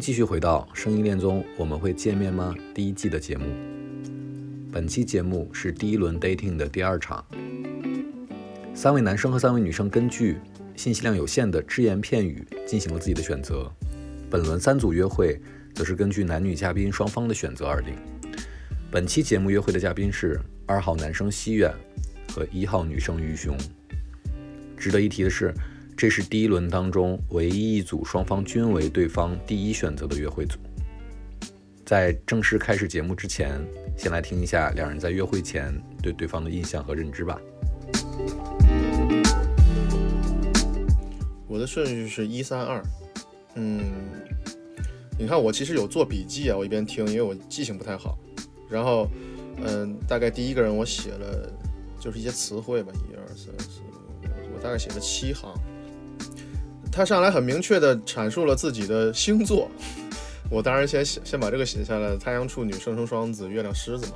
继续回到《声音恋综》，我们会见面吗？第一季的节目。本期节目是第一轮 dating 的第二场。三位男生和三位女生根据信息量有限的只言片语进行了自己的选择。本轮三组约会则是根据男女嘉宾双方的选择而定。本期节目约会的嘉宾是二号男生西远和一号女生于雄。值得一提的是。这是第一轮当中唯一一组双方均为对方第一选择的约会组。在正式开始节目之前，先来听一下两人在约会前对对方的印象和认知吧。我的顺序是一三二，嗯，你看我其实有做笔记啊，我一边听，因为我记性不太好。然后，嗯，大概第一个人我写了就是一些词汇吧，一二三四五，我大概写了七行。他上来很明确地阐述了自己的星座，我当然先先把这个写下来。太阳处女、上升双子、月亮狮子嘛。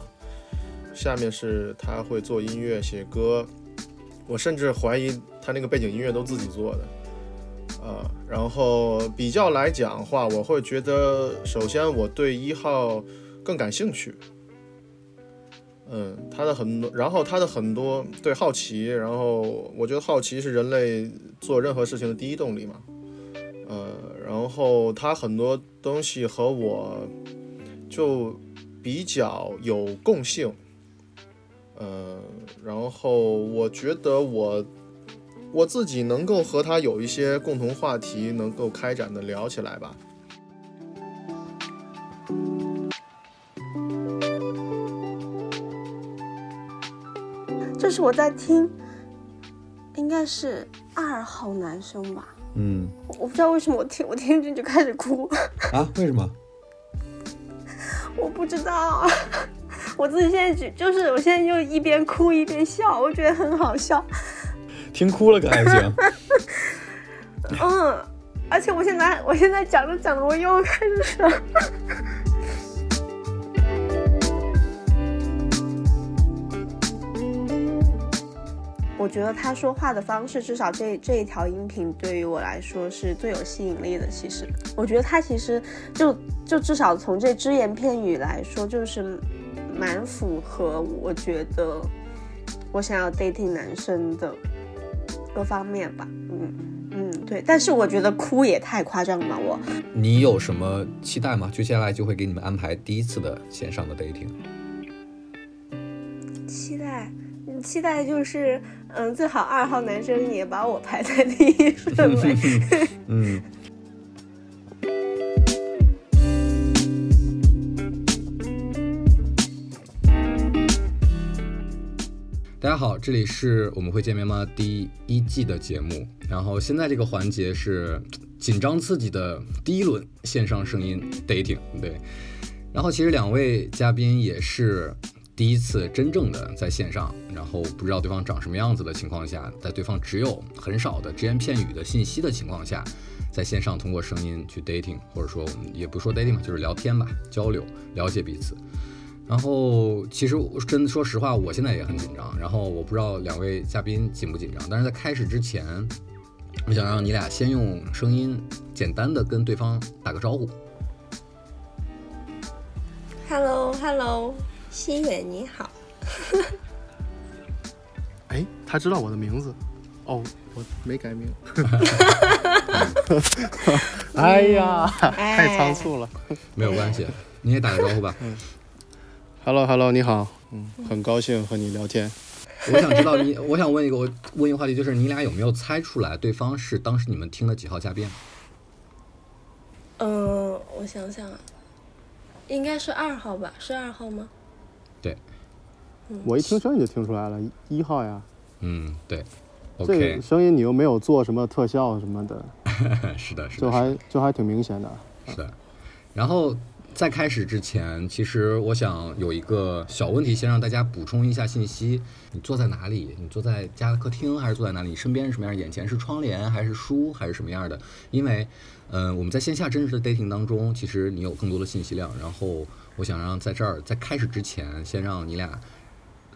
下面是他会做音乐、写歌，我甚至怀疑他那个背景音乐都自己做的。啊，然后比较来讲话，我会觉得，首先我对一号更感兴趣。嗯，他的很多，然后他的很多对好奇，然后我觉得好奇是人类做任何事情的第一动力嘛。呃，然后他很多东西和我就比较有共性。呃，然后我觉得我我自己能够和他有一些共同话题，能够开展的聊起来吧。这是我在听，应该是二号男生吧。嗯，我不知道为什么我听我听进去就开始哭。啊？为什么？我不知道，我自己现在就就是我现在就一边哭一边笑，我觉得很好笑。听哭了可还行？嗯，而且我现在我现在讲着讲着我又开始我觉得他说话的方式，至少这这一条音频对于我来说是最有吸引力的。其实，我觉得他其实就就至少从这只言片语来说，就是蛮符合我觉得我想要 dating 男生的各方面吧。嗯嗯，对。但是我觉得哭也太夸张了。我，你有什么期待吗？接下来就会给你们安排第一次的线上的 dating。期待就是，嗯，最好二号男生也把我排在第一顺位。嗯。大家好，这里是我们会见面吗第一季的节目。然后现在这个环节是紧张刺激的第一轮线上声音 dating，对。然后其实两位嘉宾也是。第一次真正的在线上，然后不知道对方长什么样子的情况下，在对方只有很少的只言片语的信息的情况下，在线上通过声音去 dating，或者说我们也不说 dating 吧，就是聊天吧，交流，了解彼此。然后其实真的说实话，我现在也很紧张。然后我不知道两位嘉宾紧不紧张，但是在开始之前，我想让你俩先用声音简单的跟对方打个招呼。Hello，Hello。西远你好，哎，他知道我的名字，哦，我没改名，哎呀，太仓促了，没有关系，你也打个招呼吧。嗯，Hello，Hello，你好，嗯，很高兴和你聊天。我想知道你，我想问一个，我问一个话题，就是你俩有没有猜出来对方是当时你们听的几号嘉宾？嗯，我想想，应该是二号吧？是二号吗？对，我一听声音就听出来了，一号呀。嗯，对。这声音你又没有做什么特效什么的。是的，是的，就还就还挺明显的。是的。然后在开始之前，其实我想有一个小问题，先让大家补充一下信息。你坐在哪里？你坐在家的客厅还是坐在哪里？你身边是什么样？眼前是窗帘还是书还是什么样的？因为，嗯，我们在线下真实的 dating 当中，其实你有更多的信息量。然后我想让在这儿在开始之前，先让你俩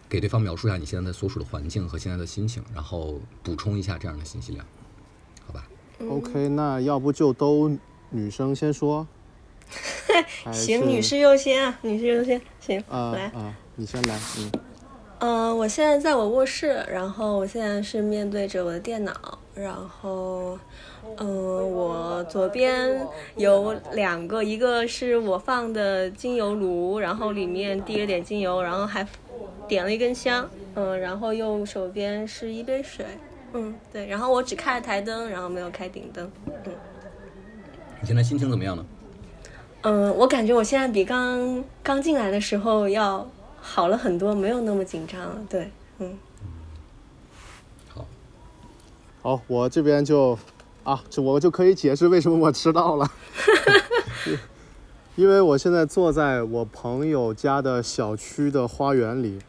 给对方描述一下你现在所处的环境和现在的心情，然后补充一下这样的信息量，好吧？OK，那要不就都女生先说？还行，女士优先啊，女士优先，行，来，啊啊，你先来，嗯嗯、我现在在我卧室，然后我现在是面对着我的电脑，然后，嗯、我左边有两个，一个是我放的精油炉，然后里面滴了点精油，然后还点了一根香，嗯、然后右手边是一杯水，嗯，对，然后我只开了台灯，然后没有开顶灯，嗯你现在心情怎么样呢？嗯，我感觉我现在比刚刚进来的时候要好了很多，没有那么紧张了。对，嗯，好，好，我这边就啊，这我就可以解释为什么我迟到了，因为我现在坐在我朋友家的小区的花园里，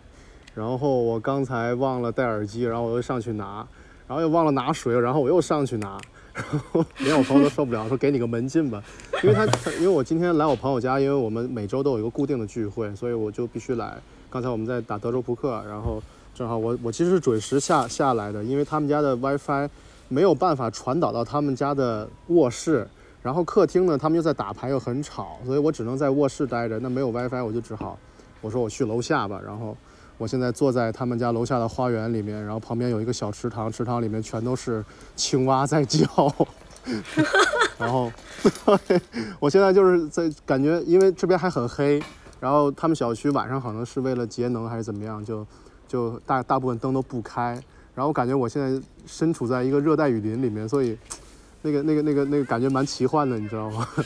然后我刚才忘了戴耳机，然后我又上去拿，然后又忘了拿水，然后我又上去拿，然后连我朋友都受不了，说给你个门禁吧，因为他他因为我今天来我朋友家，因为我们每周都有一个固定的聚会，所以我就必须来。刚才我们在打德州扑克，然后正好我我其实是准时下下来的，因为他们家的 WiFi 没有办法传导到他们家的卧室，然后客厅呢他们又在打牌又很吵，所以我只能在卧室待着。那没有 WiFi 我就只好我说我去楼下吧，然后我现在坐在他们家楼下的花园里面，然后旁边有一个小池塘，池塘里面全都是青蛙在叫。然后 我现在就是在感觉，因为这边还很黑，然后他们小区晚上可能是为了节能还是怎么样，就就大大部分灯都不开。然后我感觉我现在身处在一个热带雨林里面，所以那个那个那个那个感觉蛮奇幻的，你知道吗？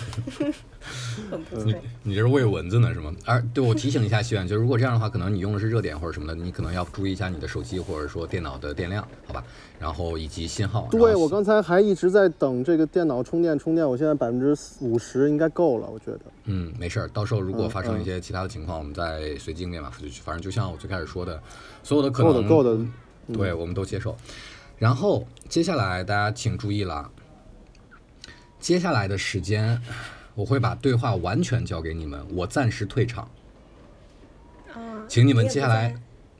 很不错。你这是喂蚊子呢是吗？而对我提醒一下希远，就是如果这样的话，可能你用的是热点或者什么的，你可能要注意一下你的手机或者说电脑的电量，好吧？然后以及信号。对我刚才还一直在等这个电脑充电充电，我现在百分之五十应该够了，我觉得。嗯，没事儿，到时候如果嗯发生一些其他的情况，我们再随机应变嘛。就反正就像我最开始说的，所有的可能够的够的，嗯对，我们都接受。然后接下来大家请注意了，接下来的时间我会把对话完全交给你们，我暂时退场，啊，请你们接下来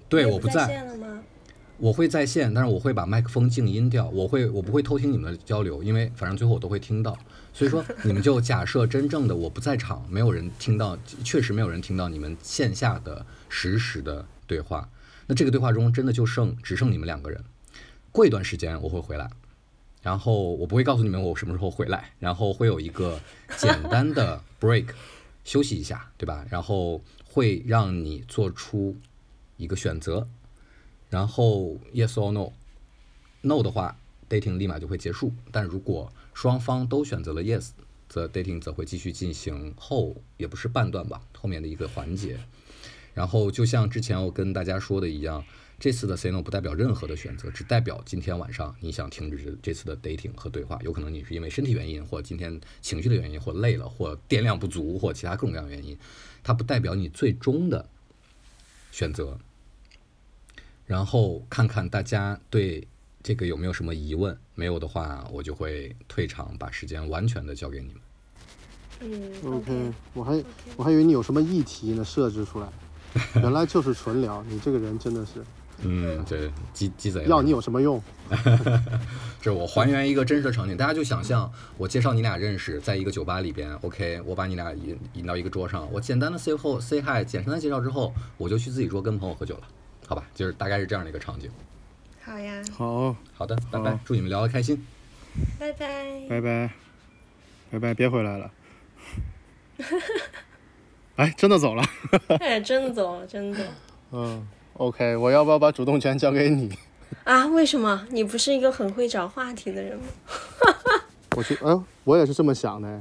对我不在，线？我会在。线，但是我会把麦克风静音掉，我会我不会偷听你们的交流，因为反正最后我都会听到，所以说你们就假设真正的我不在场，没有人听到，确实没有人听到你们线下的实时的对话，那这个对话中真的就剩只剩你们两个人，过一段时间我会回来。然后我不会告诉你们我什么时候回来，然后会有一个简单的 break，休息一下，对吧？然后会让你做出一个选择，然后 yes or no，no 的话，dating 立马就会结束。但如果双方都选择了 yes，则 dating 则会继续进行后也不是半段吧，后面的一个环节。然后就像之前我跟大家说的一样，这次的 say no 不代表任何的选择，只代表今天晚上你想停止这这次的 dating 和对话。有可能你是因为身体原因，或今天情绪的原因，或累了，或电量不足，或其他各种各样的原因，它不代表你最终的选择。然后看看大家对这个有没有什么疑问，没有的话，我就会退场，把时间完全的交给你们。嗯 OK，我还我还以为你有什么议题呢设置出来，原来就是纯聊。你这个人真的是，嗯，这鸡鸡贼要你有什么用？这 我还原一个真实的场景，大家就想象我介绍你俩认识，在一个酒吧里边，OK，我把你俩引引到一个桌上，我简单的 say 后 say hi，简单的介绍之后，我就去自己桌跟朋友喝酒了，好吧？就是大概是这样的一个场景。好呀，好，好的，拜拜，祝你们聊得开心。拜拜。拜拜，拜拜，别回来了。哎，真的走了。哎，真的走了，真的走了嗯，OK，我要不要把主动权交给你？啊？为什么？你不是一个很会找话题的人吗？我觉，哎，我也是这么想的。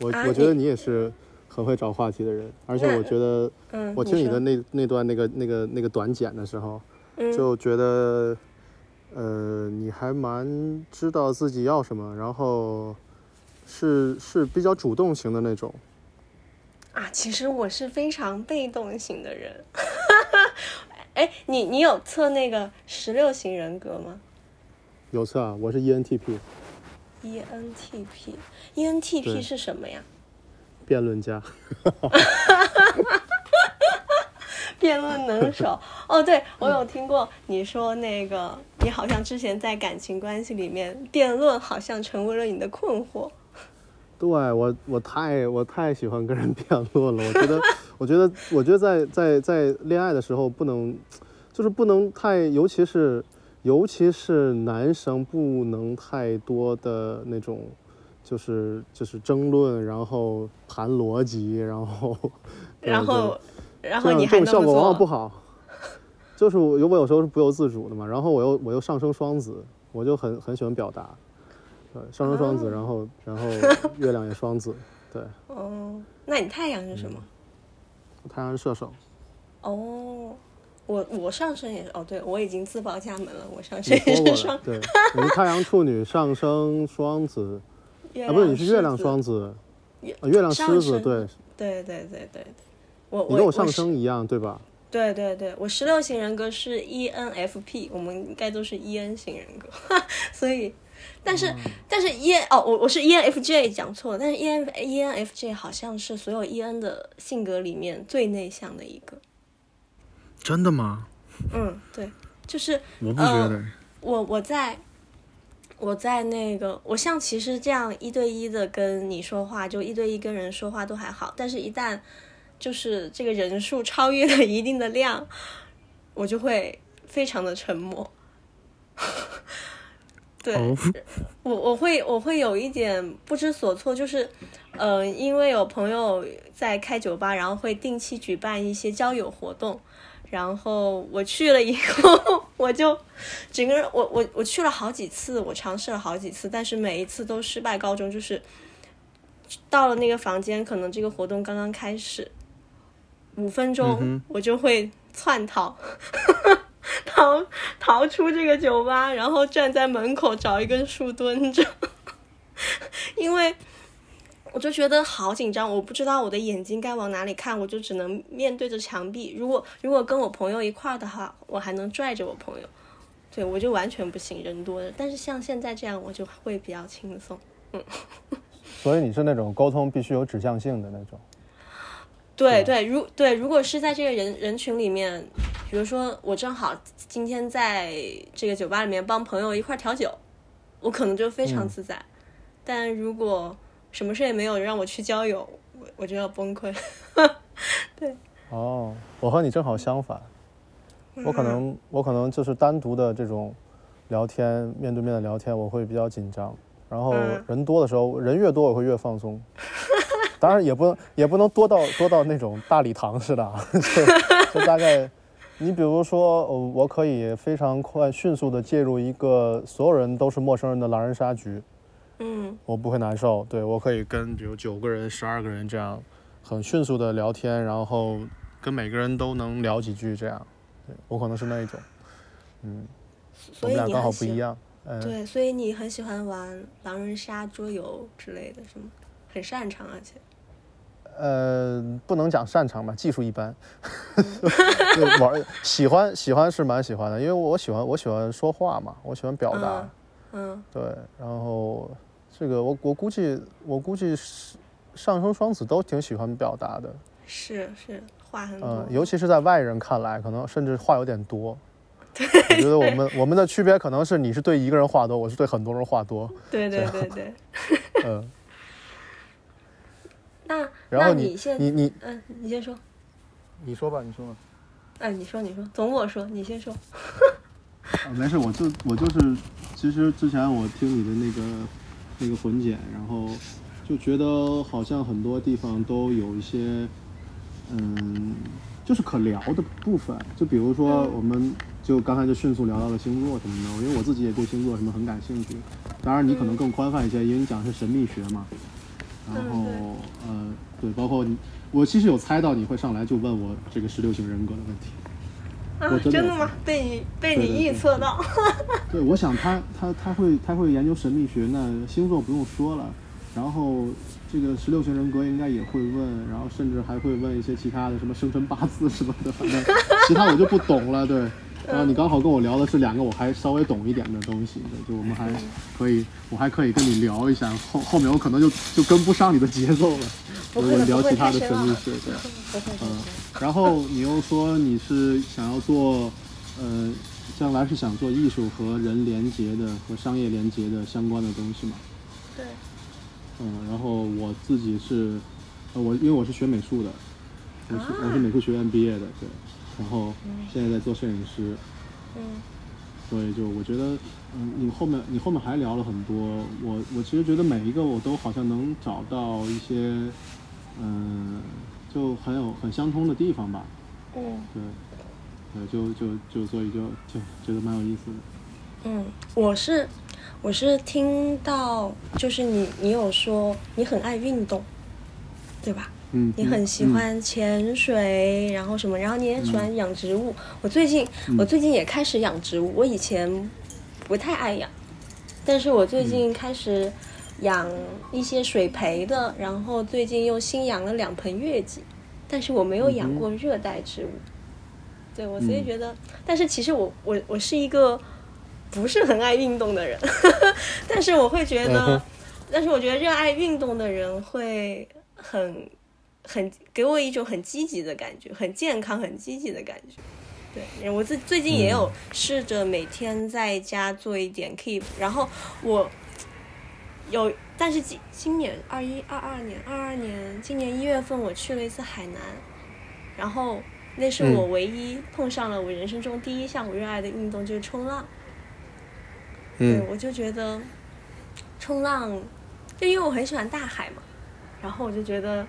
我、啊我觉得你也是很会找话题的人，而且我觉得，嗯，我听你的那那段那个那个那个短简的时候，嗯就觉得，呃，你还蛮知道自己要什么，然后是是比较主动型的那种。啊，其实我是非常被动型的人。哎，你你有测那个十六型人格吗有测啊，我是 ENTP，？ENTP，ENTP 对 E 是什么呀？辩论家。辩论能手。哦，对，我有听过你说那个，你好像之前在感情关系里面辩论，好像成为了你的困惑。对我，我太我太喜欢跟人辩论了。我觉得，我觉得，我觉得在在在恋爱的时候不能，就是不能太，尤其是尤其是男生不能太多的那种，就是就是争论，然后谈逻辑，然后 然后，然后你还这种效果往往不，好。就是我有我有时候是不由自主的嘛，然后我又我又上升双子，我就很很喜欢表达，对，上升双子，哦然后然后月亮也双子，对，哦，那你太阳是什么？太阳是射手，哦，我我上升也是，哦，对我已经自报家门了，我上升也是双，，对，你是太阳处女，上升双子，啊，不是，你是月亮双子，月啊，月亮狮子，对，对对对对对，我我你跟我上升一样，对吧？对对对，我十六型人格是 E ENFP，我们应该都是 EN 型人格，所以，但是、但是 E 哦，我我是 ENFJ 讲错了，但是 EN ENFJ 好像是所有 EN 的性格里面最内向的一个。真的吗？嗯，对，就是我不呃觉得。我我在我在那个，我像其实这样一对一的跟你说话，就一对一跟人说话都还好，但是一旦就是这个人数超越了一定的量，我就会非常的沉默。对，哦 我我会我会有一点不知所措，就是，呃，因为有朋友在开酒吧，然后会定期举办一些交友活动，然后我去了以后，我就整个人我我我去了好几次，我尝试了好几次，但是每一次都失败告终，就是到了那个房间，可能这个活动刚刚开始，五分钟我就会窜逃。逃逃出这个酒吧，然后站在门口找一根树蹲着，因为我就觉得好紧张，我不知道我的眼睛该往哪里看，我就只能面对着墙壁。如果如果跟我朋友一块儿的话，我还能拽着我朋友，对我就完全不行，人多的。但是像现在这样，我就会比较轻松。嗯 所以你是那种沟通必须有指向性的那种。对对，如对，如果是在这个人人群里面，比如说我正好今天在这个酒吧里面帮朋友一块儿调酒，我可能就非常自在。但如果什么事也没有，让我去交友，我我就要崩溃。对哦，我和你正好相反，我可能我可能就是单独的这种聊天，面对面的聊天，我会比较紧张。然后嗯人多的时候，人越多我会越放松。当然也不能也不能多到多到那种大礼堂似的啊，就就大概，你比如说，呃，我可以非常快迅速的介入一个所有人都是陌生人的狼人杀局，嗯我不会难受。对我可以跟比如九个人、十二个人这样很迅速的聊天，然后跟每个人都能聊几句这样。对我可能是那一种，嗯，我们俩刚好不一样。嗯，对，所以你很喜欢玩狼人杀、桌游之类的，是吗？很擅长，而且呃，不能讲擅长吧，技术一般。就玩喜欢喜欢是蛮喜欢的，因为我喜欢我喜欢说话嘛，我喜欢表达。嗯嗯对，然后这个我我估计我估计是上升双子都挺喜欢表达的。是是话很多。嗯，尤其是在外人看来，可能甚至话有点多。我觉得我们我们的区别可能是你是对一个人话多，我是对很多人话多。对对对对。嗯，那然后那现你你嗯，你先说。你说吧，你说吧。嗯，你说你说，总我说，你先说。啊，没事，我就我就是，其实之前我听你的那个那个混剪，然后就觉得好像很多地方都有一些，嗯，就是可聊的部分。就比如说，嗯我们就刚才就迅速聊到了星座什么的，因为我自己也对星座什么很感兴趣。当然，你可能更宽泛一些，因为你讲的是神秘学嘛。然后嗯呃，对，包括你，我其实有猜到你会上来就问我这个十六型人格的问题。啊我，真的真的吗？被你被你预测到。对，我想他他他会他会研究神秘学，那星座不用说了，然后这个十六型人格应该也会问，然后甚至还会问一些其他的什么生辰八字什么的，反正其他我就不懂了。对，然后你刚好跟我聊的是两个我还稍微懂一点的东西，对，就我们还可以，我还可以跟你聊一下，后后面我可能就就跟不上你的节奏了，我聊其他的太深奥神秘学，对。嗯，然后你又说你是想要做，呃，将来是想做艺术和人连接的和商业连接的相关的东西嘛？对，嗯，然后我自己是，呃，我因为我是学美术的，我是、我是美术学院毕业的，对，然后现在在做摄影师，嗯所以就我觉得，嗯，你后面你后面还聊了很多，我我其实觉得每一个我都好像能找到一些，嗯、就很有很相通的地方吧，嗯对，对，就就就所以就就觉得蛮有意思的。嗯，我是我是听到就是你你有说你很爱运动，对吧？嗯，你很喜嗯。欢潜水，然后什么，然后你也喜欢养植物。我最近我最近也开始养植物，我以前不太爱养，但是我最近开始养一些水培的，然后最近又新养了两盆月季，但是我没有养过热带植物。对我所以嗯。觉得，但是其实我我我是一个不是很爱运动的人，但是我会觉得，嗯但是我觉得热爱运动的人会很很给我一种很积极的感觉，很健康、很积极的感觉。对我自最近也有试着每天在家做一点 keep，、然后我有，但是今今年二一二二年二二年今年一月份我去了一次海南，然后那是我唯一碰上了我人生中第一项我热爱的运动，就是冲浪。对，嗯我就觉得冲浪，就因为我很喜欢大海嘛，然后我就觉得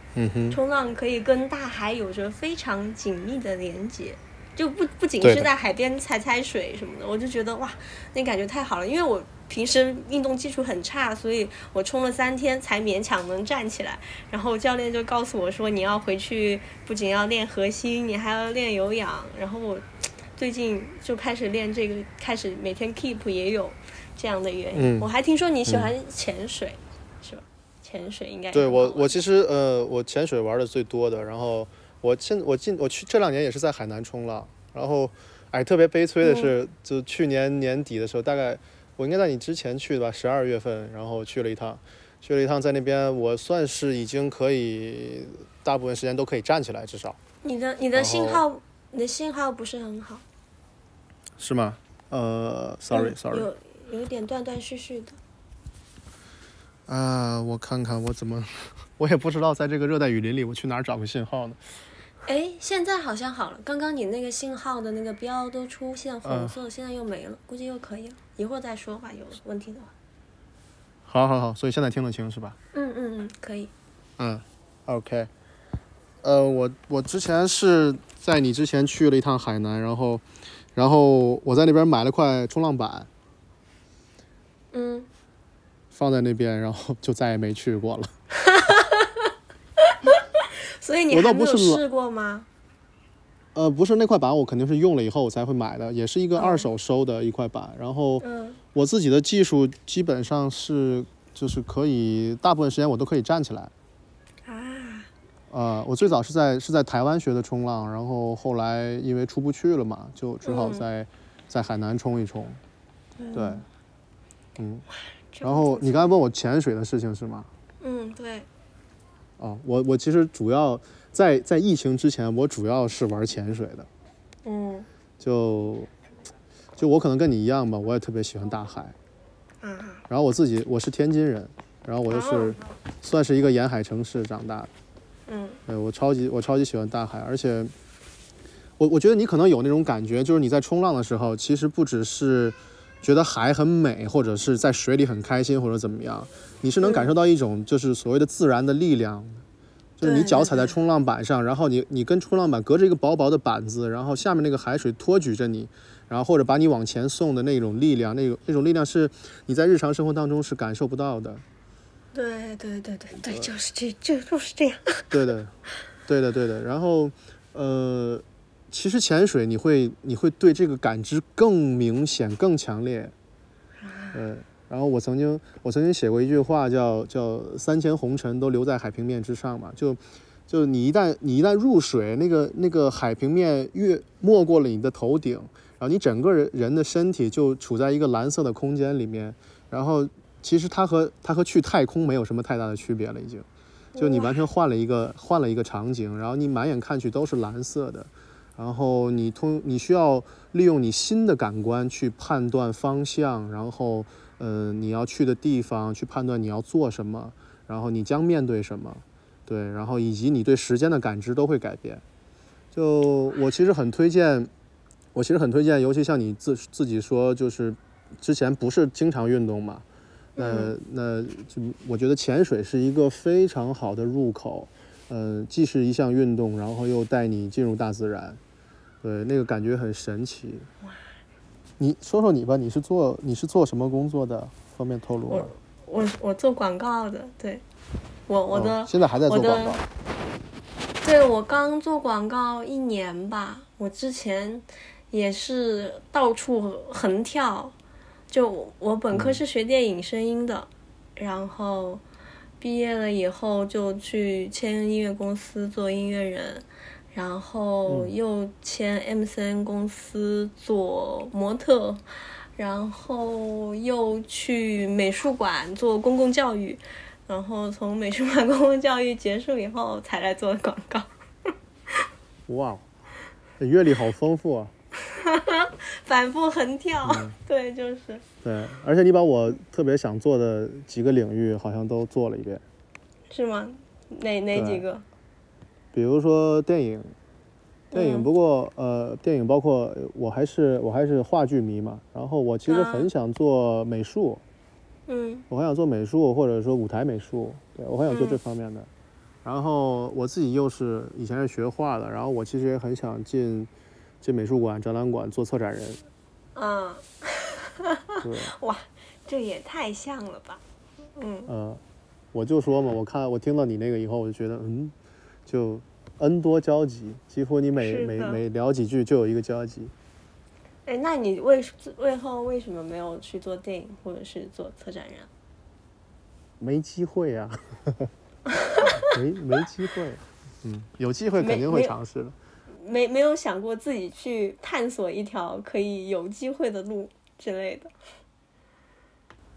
冲浪可以跟大海有着非常紧密的连接，就不不仅是在海边踩踩水什么的，我就觉得哇，那感觉太好了。因为我平时运动基础很差，所以我冲了三天才勉强能站起来。然后教练就告诉我说，你要回去不仅要练核心，你还要练有氧。然后我最近就开始练这个，开始每天 keep 也有这样的原因。嗯我还听说你喜欢潜水？潜水应该对我我其实呃我潜水玩的最多的，然后我现我近我去这两年也是在海南冲浪，然后哎特别悲催的是，就去年年底的时候，大概我应该在你之前去的吧，十二月份，然后去了一趟，去了一趟在那边，我算是已经可以大部分时间都可以站起来，至少你的你的信号，你的信号不是很好是吗？呃，sorry 嗯 sorry，有有一点断断续续的。啊，我看看我怎么，我也不知道在这个热带雨林里我去哪儿找个信号呢？哎，现在好像好了，刚刚你那个信号的那个标都出现红嗯色，现在又没了，估计又可以了，一会儿再说吧，有问题的话。好好好，所以现在听得清是吧？嗯嗯嗯，可以。嗯，OK，呃，我我之前是在你之前去了一趟海南，然后，然后我在那边买了块冲浪板，嗯，放在那边，然后就再也没去过了。所以你我倒还没有不是试过吗？呃，不是那块板，我肯定是用了以后我才会买的，也是一个二手收的一块板。然后嗯我自己的技术基本上是就是可以，大部分时间我都可以站起来。啊，呃，我最早是在是在台湾学的冲浪，然后后来因为出不去了嘛，就只好嗯在、在海南冲一冲。对，嗯。这然后你刚才问我潜水的事情是吗？嗯对，哦，我我其实主要在在疫情之前，我主要是玩潜水的，嗯就就我可能跟你一样吧，我也特别喜欢大海。啊然后我自己我是天津人，然后我又是哦算是一个沿海城市长大的。嗯对我超级我超级喜欢大海，而且我我觉得你可能有那种感觉，就是你在冲浪的时候，其实不只是觉得海很美，或者是在水里很开心，或者怎么样，你是能感受到一种就是所谓的自然的力量，就是你脚踩在冲浪板上，然后你你跟冲浪板隔着一个薄薄的板子，然后下面那个海水托举着你。然后或者把你往前送的那种力量，那种那种力量是你在日常生活当中是感受不到的。对对对对对，就是这这就是这样。对的，对的，对的。然后，呃，其实潜水你会你会对这个感知更明显、更强烈。对，然后我曾经我曾经写过一句话，叫叫三千红尘都留在海平面之上嘛，就就你一旦你一旦入水，那个那个海平面越没过了你的头顶，然后你整个人人的身体就处在一个蓝色的空间里面，然后其实它和它和去太空没有什么太大的区别了，已经，就你完全换了一个换了一个场景，然后你满眼看去都是蓝色的，然后你通你需要利用你新的感官去判断方向，然后呃你要去的地方去判断你要做什么，然后你将面对什么，对，然后以及你对时间的感知都会改变。就我其实很推荐，我其实很推荐，尤其像你自自己说，就是之前不是经常运动嘛，那那就我觉得潜水是一个非常好的入口，呃，既是一项运动，然后又带你进入大自然，对，那个感觉很神奇。你说说你吧，你是做你是做什么工作的？方便透露吗？我我做广告的，对我我的、哦现在还在做广告。对我刚做广告一年吧，我之前也是到处横跳。就我本科是学电影声音的，然后毕业了以后就去签音乐公司做音乐人，然后又签 MCN 公司做模特，然后又去美术馆做公共教育，然后从美术馆公共教育结束以后才来做广告。哇哦，这阅历好丰富啊！反复横跳，对，就是对，而且你把我特别想做的几个领域好像都做了一遍，是吗？哪哪几个？比如说电影，电影嗯。不过呃，电影包括我还是我还是话剧迷嘛，然后我其实啊。很想做美术，嗯。我很想做美术或者说舞台美术，对我很想做这嗯。方面的。然后我自己又是以前是学画的，然后我其实也很想进进美术馆、展览馆做策展人，嗯，对，哇，这也太像了吧？嗯，呃，我就说嘛，我看我听到你那个以后，我就觉得嗯，就 N 多交集，几乎你每每每聊几句就有一个交集。哎，那你为为后为什么没有去做电影或者是做策展人？没机会呀、没没机会，嗯，有机会肯定会尝试的。没没有想过自己去探索一条可以有机会的路之类的？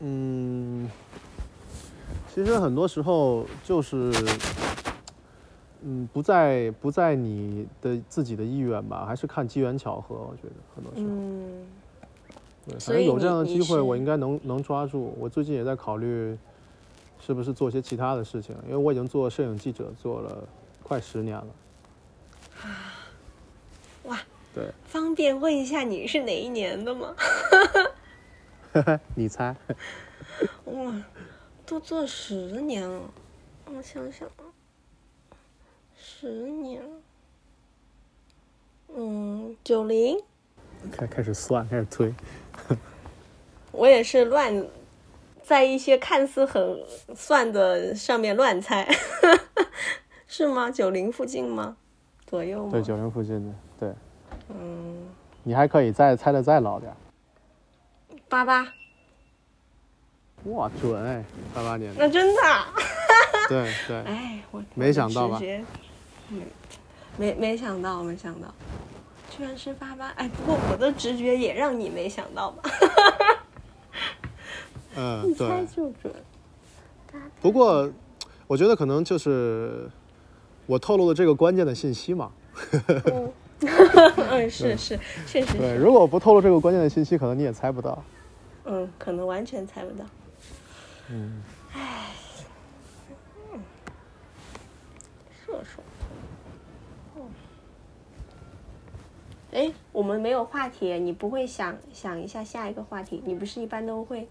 嗯，其实很多时候就是，嗯，不在不在你的自己的意愿吧，还是看机缘巧合。我觉得很多时候，嗯对，反所以正有这样的机会，我应该能能抓住。我最近也在考虑，是不是做些其他的事情，因为我已经做摄影记者做了快十年了。啊哇，对，方便问一下你是哪一年的吗？你猜？哇，都做十年了，我想想啊，十年，嗯，九零，开开始算，开始推。我也是乱，在一些看似很算的上面乱猜，是吗？九零附近吗？左右吗？对，九零附近的，对。嗯，你还可以再猜的再老点。八八，哇，准哎，八八年的。那真的啊，对对，哎，我没想到吧？没没想到，没想到，居然是八八。哎，不过我的直觉也让你没想到吧？嗯，一猜对。就准。不过，我觉得可能就是我透露的这个关键的信息嘛。嗯，嗯，是是，确实对，如果不透露这个关键的信息，可能你也猜不到。嗯，可能完全猜不到。嗯，射手。嗯。哎，我们没有话题，你不会想想一下下一个话题？你不是一般都会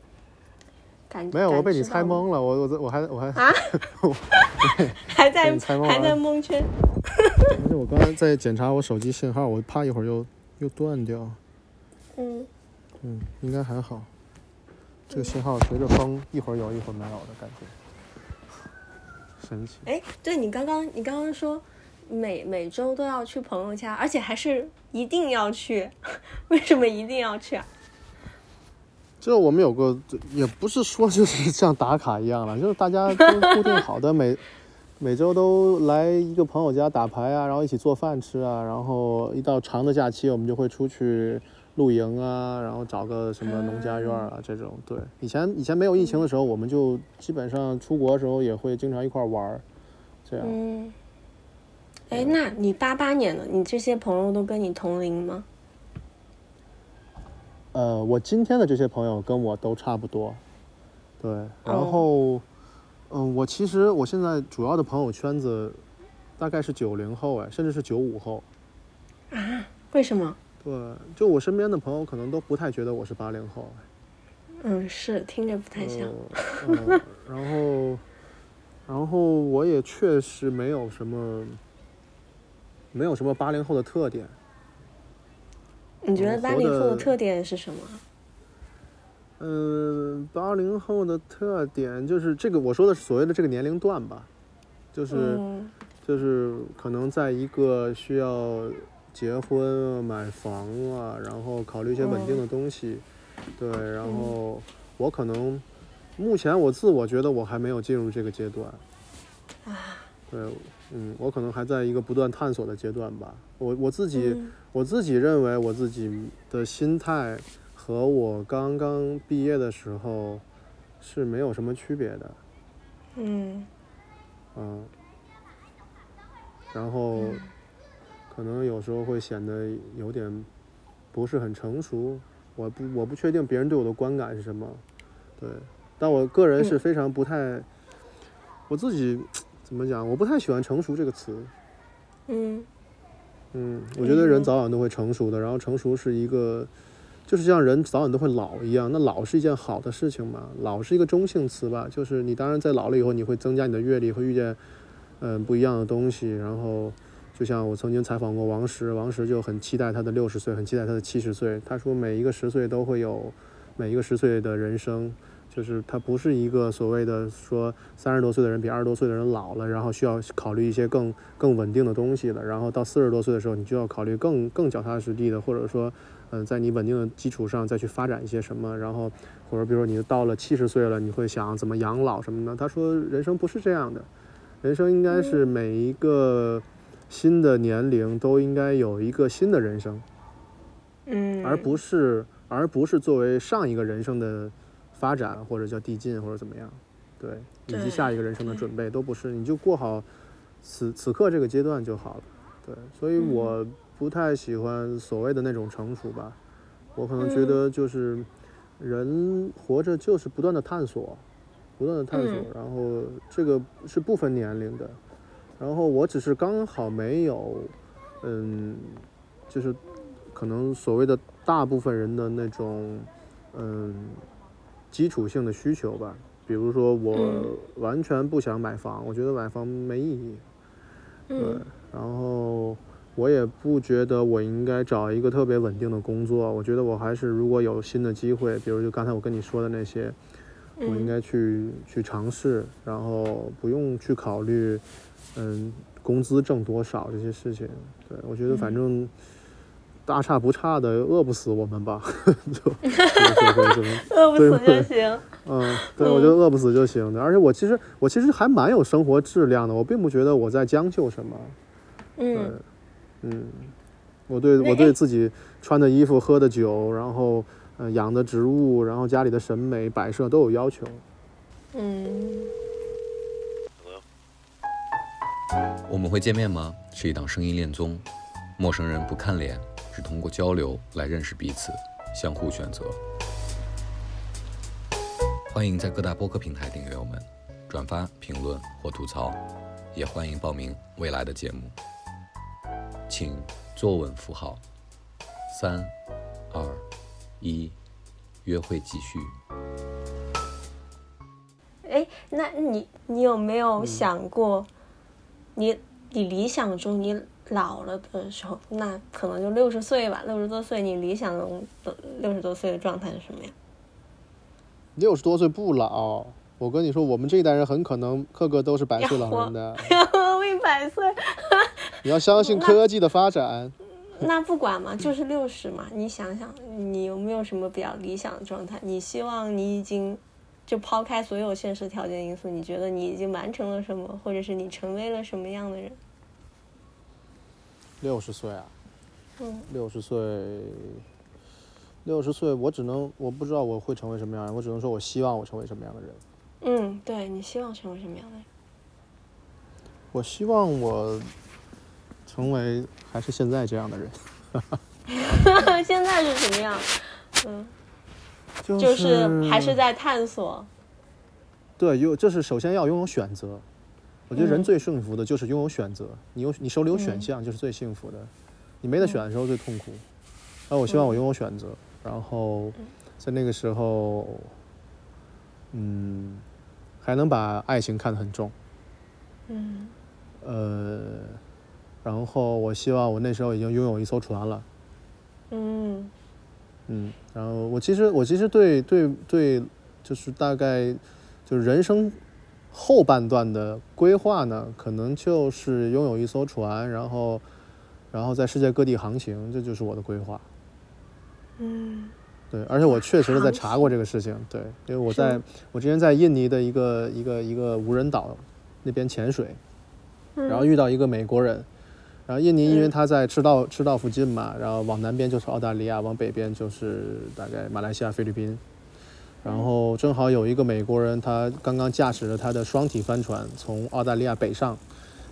感没有，我被你猜懵了。我我我还我还，啊？还在还在蒙圈。而 且我刚才在检查我手机信号，我怕一会儿又又断掉。嗯，嗯，应该还好。这个信号随着风一会儿有一会儿没有的感觉，神奇。哎，对你刚刚你刚刚说每每周都要去朋友家，而且还是一定要去，为什么一定要去啊？就是我们有个，也不是说就是像打卡一样了，就是大家都固定好的每每周都来一个朋友家打牌啊，然后一起做饭吃啊，然后一到长的假期，我们就会出去露营啊，然后找个什么农家院啊这种。对，以前以前没有疫情的时候，我们就基本上出国的时候也会经常一块玩儿，这样。嗯，哎，那你八八年的，你这些朋友都跟你同龄吗？呃，我今天的这些朋友跟我都差不多，对，然后，嗯，我其实我现在主要的朋友圈子大概是九零后，哎，甚至是九五后。啊？为什么？对，就我身边的朋友可能都不太觉得我是八零后。嗯，是听着不太像。嗯，然后，然后我也确实没有什么，没有什么八零后的特点。你觉得八零后的特点是什么？嗯，八零后的特点就是这个，我说的是所谓的这个年龄段吧，就是就是可能在一个需要结婚啊、买房啊，然后考虑一些稳定的东西，对，然后我可能目前我自我觉得我还没有进入这个阶段啊，对。嗯，我可能还在一个不断探索的阶段吧。我我自己，我自己认为我自己的心态和我刚刚毕业的时候是没有什么区别的。嗯。嗯。然后，可能有时候会显得有点不是很成熟。我不我不确定别人对我的观感是什么。对。但我个人是非常不太，我自己。怎么讲？我不太喜欢“成熟”这个词。嗯。嗯，我觉得人早晚都会成熟的。然后，成熟是一个，就是像人早晚都会老一样。那老是一件好的事情嘛？老是一个中性词吧？就是你当然在老了以后，你会增加你的阅历，会遇见嗯不一样的东西。然后，就像我曾经采访过王石，王石就很期待他的六十岁，很期待他的七十岁。他说，每一个十岁都会有每一个十岁的人生。就是他不是一个所谓的说三十多岁的人比二十多岁的人老了，然后需要考虑一些更更稳定的东西了。然后到四十多岁的时候，你就要考虑更更脚踏实地的，或者说，嗯，在你稳定的基础上再去发展一些什么。然后或者比如说你到了七十岁了，你会想怎么养老什么的。他说人生不是这样的，人生应该是每一个新的年龄都应该有一个新的人生，嗯，而不是而不是作为上一个人生的。发展或者叫递进或者怎么样，对，以及下一个人生的准备都不是，你就过好此此刻这个阶段就好了，对，所以我不太喜欢所谓的那种成熟吧，我可能觉得就是人活着就是不断的探索，不断的探索，然后这个是不分年龄的，然后我只是刚好没有，嗯，就是可能所谓的大部分人的那种，嗯。基础性的需求吧，比如说我完全不想买房，我觉得买房没意义。对，然后我也不觉得我应该找一个特别稳定的工作，我觉得我还是如果有新的机会，比如就刚才我跟你说的那些，我应该去去尝试，然后不用去考虑，嗯，工资挣多少这些事情。对，我觉得反正。大差不差的，饿不死我们吧？就 饿不死就行。嗯，对，我觉得饿不死就行的。而且我其实我其实还蛮有生活质量的，我并不觉得我在将就什么。嗯嗯，我对我对自己穿的衣服、喝的酒，然后嗯养的植物，然后家里的审美摆设都有要求。嗯。我们会见面吗？是一档声音恋综，陌生人不看脸。通过交流来认识彼此，相互选择。欢迎在各大播客平台订阅我们，转发、评论或吐槽，也欢迎报名未来的节目。请坐稳扶好，三、二、一，约会继续。哎，那你你有没有想过，你你理想中你？老了的时候，那可能就六十岁吧。六十多岁，你理想中的六十多岁的状态是什么呀？六十多岁不老，我跟你说，我们这一代人很可能个个都是百岁老人的。我一百岁，你要相信科技的发展。那不管嘛，就是六十嘛。你想想，你有没有什么比较理想的状态？你希望你已经就抛开所有现实条件因素，你觉得你已经完成了什么，或者是你成为了什么样的人？六十岁啊，嗯，六十岁，六十岁，我只能我不知道我会成为什么样的人，我只能说我希望我成为什么样的人。嗯，对你希望成为什么样的人？我希望我成为还是现在这样的人，现在是什么样？嗯，就就是还是在探索。对，有就是首先要拥有选择。我觉得人嗯最幸福的就是拥有选择，你有你手里有选项就是最幸福的，你没得选的时候最痛苦。那我希望我拥有选择，然后在那个时候，嗯，还能把爱情看得很重。嗯。呃，然后我希望我那时候已经拥有一艘船了，嗯。嗯，然后我其实我其实对对对，就是大概就是人生后半段的规划呢，可能就是拥有一艘船，然后然后在世界各地航行，这就是我的规划。嗯。对，而且我确实是在查过这个事情，对，因为我在我之前在印尼的一个一个一个无人岛那边潜水，嗯，然后遇到一个美国人，然后印尼因为嗯他在赤道赤道附近嘛，然后往南边就是澳大利亚，往北边就是大概马来西亚、菲律宾，然后正好有一个美国人，他刚刚驾驶着他的双体帆船从澳大利亚北上，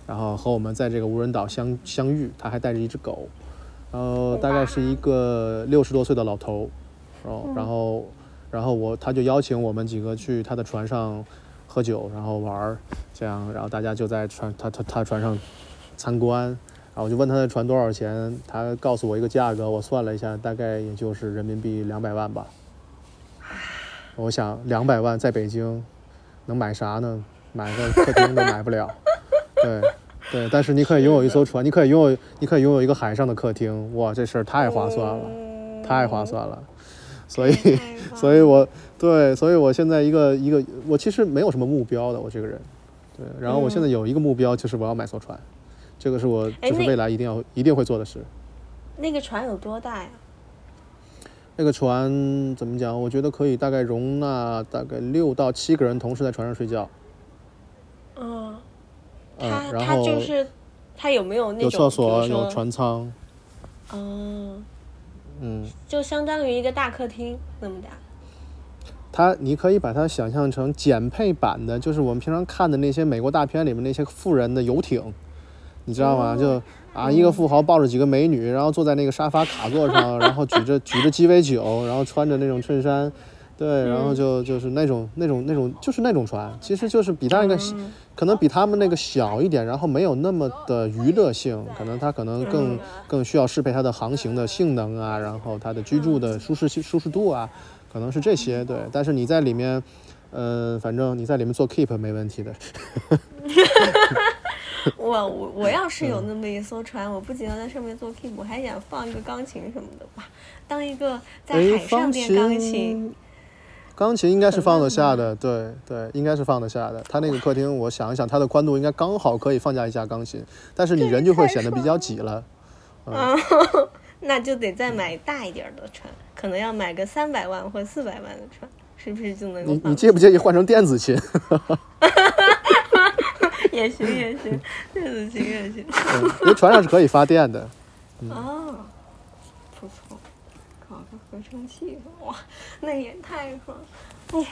然后和我们在这个无人岛相相遇，他还带着一只狗，然后大概是一个六十多岁的老头，然后然后然后我他就邀请我们几个去他的船上喝酒，然后玩儿，这样，然后大家就在船他他他船上参观，然后我就问他的船多少钱，他告诉我一个价格，我算了一下，大概也就是人民币两百万吧。我想两百万在北京能买啥呢？买个客厅都买不了。对对，但是你可以拥有一艘船，你可以拥有你可以拥有一个海上的客厅，哇，这事儿太划算了，嗯 太划算了。所以所以我对，所以我现在一个一个，我其实没有什么目标的，我这个人，对，然后我现在有一个目标，就是我要买艘船，这个是我就是未来一定要一定会做的事。那个船有多大呀？那个船怎么讲？我觉得可以大概容纳大概六到七个人同时在船上睡觉，嗯，嗯，它它然后就是它有没有那种有厕所，有船舱，嗯，嗯，就相当于一个大客厅那么大。它你可以把它想象成减配版的，就是我们平常看的那些美国大片里面那些富人的游艇，你知道吗？就啊，一个富豪抱着几个美女，然后坐在那个沙发卡座上，然后举着举着鸡尾酒，然后穿着那种衬衫，对，然后就就是那种那种那种就是那种船，其实就是比他那个嗯可能比他们那个小一点，然后没有那么的娱乐性，可能他可能更嗯更需要适配它的航行的性能啊，然后它的居住的舒适性舒适度啊，可能是这些对。但是你在里面，呃，反正你在里面做 keep 没问题的。我我我要是嗯有那么一艘船，我不仅要在上面做 keep，我还想放一个钢琴什么的哇，当一个在哎，海上钢练钢琴，钢琴应该是放得下的，对对，应该是放得下的。它那个客厅，我想一想，它的宽度应该刚好可以放下一架钢琴，但是你人就会显得比较挤了。嗯，那就得再买大一点儿的船，可能要买个三百万或四百万的船，是不是就能你你介不介意换成电子琴？也行也行，电子琴也行。嗯因为船上是可以发电的。哦，不错，搞个合成器，哇，那也太爽，哎，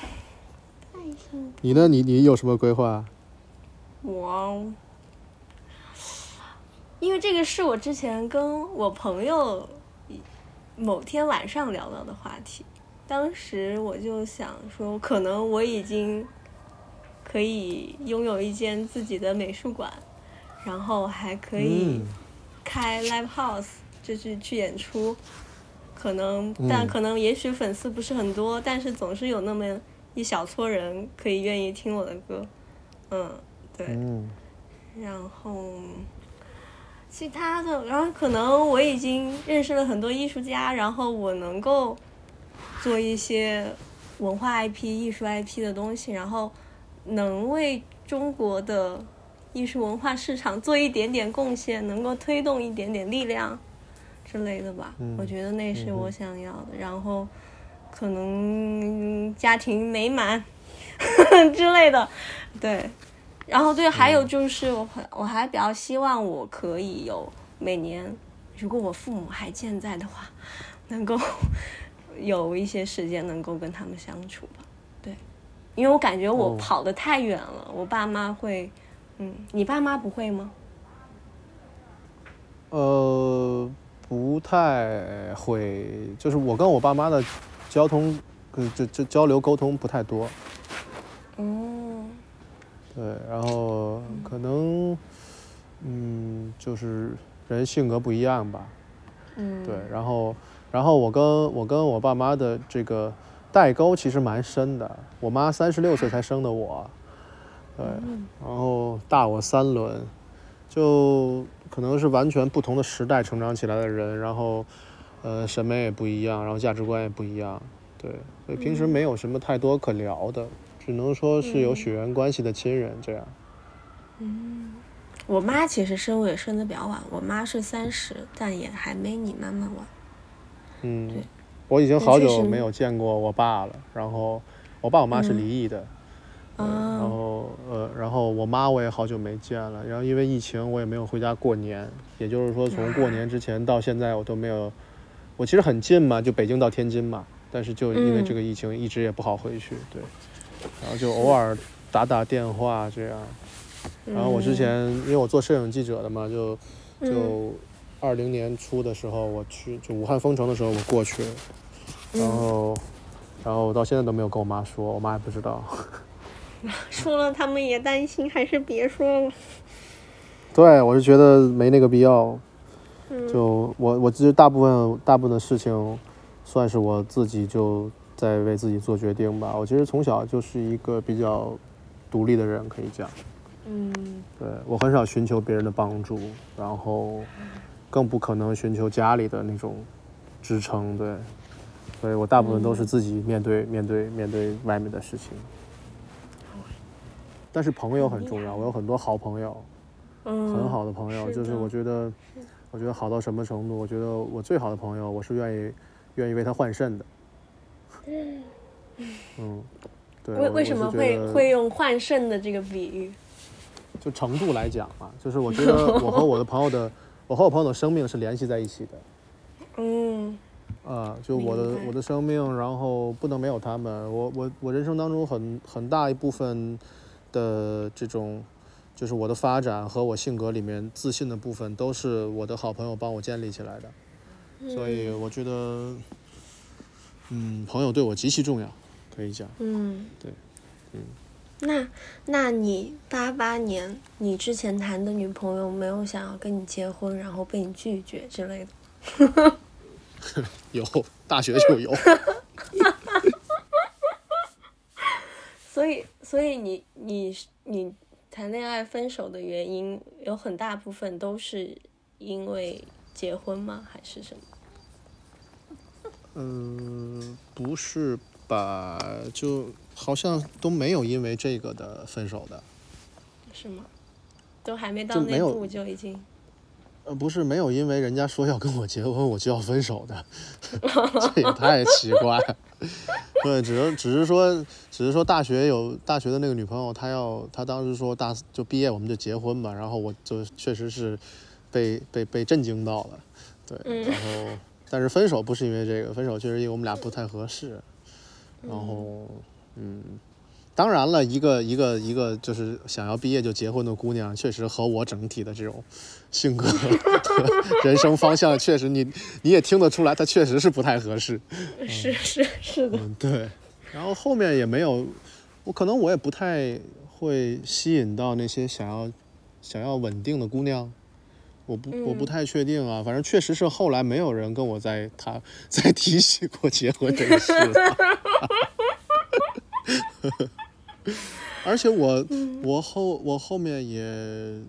太幸福。你呢？你你有什么规划？我，因为这个是我之前跟我朋友某天晚上聊到的话题，当时我就想说，可能我已经可以拥有一间自己的美术馆，然后还可以嗯开 live house，就是去演出。可能，但嗯可能也许粉丝不是很多，但是总是有那么一小撮人可以愿意听我的歌。嗯，对。嗯然后其他的，然后可能我已经认识了很多艺术家，然后我能够做一些文化 IP、艺术 IP 的东西，然后能为中国的艺术文化市场做一点点贡献，能够推动一点点力量之类的吧。嗯我觉得那是我想要的。然后可能家庭美满 之类的，对。然后对，还有就是我还我还比较希望我可以有每年，如果我父母还健在的话，能够 有一些时间能够跟他们相处吧。对，因为我感觉我哦跑得太远了，我爸妈会，嗯，你爸妈不会吗？呃，不太会，就是我跟我爸妈的交通，呃，就就交流沟通不太多。嗯，对，然后可能，嗯，就是人性格不一样吧。嗯，对，然后，然后我跟我跟我爸妈的这个代沟其实蛮深的。我妈三十六岁才生的我，对，然后大我三轮，就可能是完全不同的时代成长起来的人，然后，呃，审美也不一样，然后价值观也不一样，对，所以平时没有什么太多可聊的，只能说是有血缘关系的亲人这样。嗯我妈其实生我也生的比较晚，我妈是三十，但也还没你妈妈晚。嗯对，我已经好久没有见过我爸了。然后我爸我妈是嗯离异的，对然啊，后呃，然后我妈我也好久没见了。然后因为疫情，我也没有回家过年。也就是说，从过年之前到现在，我都没有。我其实很近嘛，就北京到天津嘛，但是就因为嗯这个疫情，一直也不好回去。对，然后就偶尔打打电话这样。然后我之前因为我做摄影记者的嘛，就嗯就二零年初的时候，我去就武汉封城的时候，我过去了，然嗯后然后我到现在都没有跟我妈说，我妈也不知道。说了他们也担心，还是别说了。对，我是觉得没那个必要。嗯就我我其实大部分大部分的事情，算是我自己就在为自己做决定吧。我其实从小就是一个比较独立的人，可以讲。嗯对我很少寻求别人的帮助，然后更不可能寻求家里的那种支撑。对，所以我大部分都是自己面对、面对面对外面的事情。但是朋友很重要，我有很多好朋友，嗯，很好的朋友，是就是我觉得，我觉得好到什么程度？我觉得我最好的朋友，我是愿意愿意为他换肾的。嗯，对。为为什么会会用换肾的这个比喻？就程度来讲嘛，就是我觉得 我和我的朋友的，我和我朋友的生命是联系在一起的。嗯啊，就我的我的生命，然后不能没有他们。我我我人生当中很很大一部分的这种，就是我的发展和我性格里面自信的部分，都是我的好朋友帮我建立起来的。所以我觉得，嗯，朋友对我极其重要，可以讲。嗯，对，嗯。那那你八八年你之前谈的女朋友没有想要跟你结婚，然后被你拒绝之类的？有大学就有，所以，所以你你你谈恋爱分手的原因有很大部分都是因为结婚吗？还是什么？嗯，不是吧？就好像都没有因为这个的分手的。是吗？都还没到那步就已经呃，不是没有因为人家说要跟我结婚，我就要分手的，这也太奇怪了。对，只是只是说，只是说大学有大学的那个女朋友，她要她当时说大四就毕业我们就结婚吧，然后我就确实是被被被震惊到了，对，嗯然后但是分手不是因为这个，分手确实因为我们俩不太合适，然后嗯。当然了，一个一个一个就是想要毕业就结婚的姑娘，确实和我整体的这种性格、人生方向，确实你你也听得出来，她确实是不太合适。是是是的，嗯，对。然后后面也没有，我可能我也不太会吸引到那些想要想要稳定的姑娘。我不我不嗯太确定啊，反正确实是后来没有人跟我在谈 在提起过结婚这个事了。而且我我后我后面也，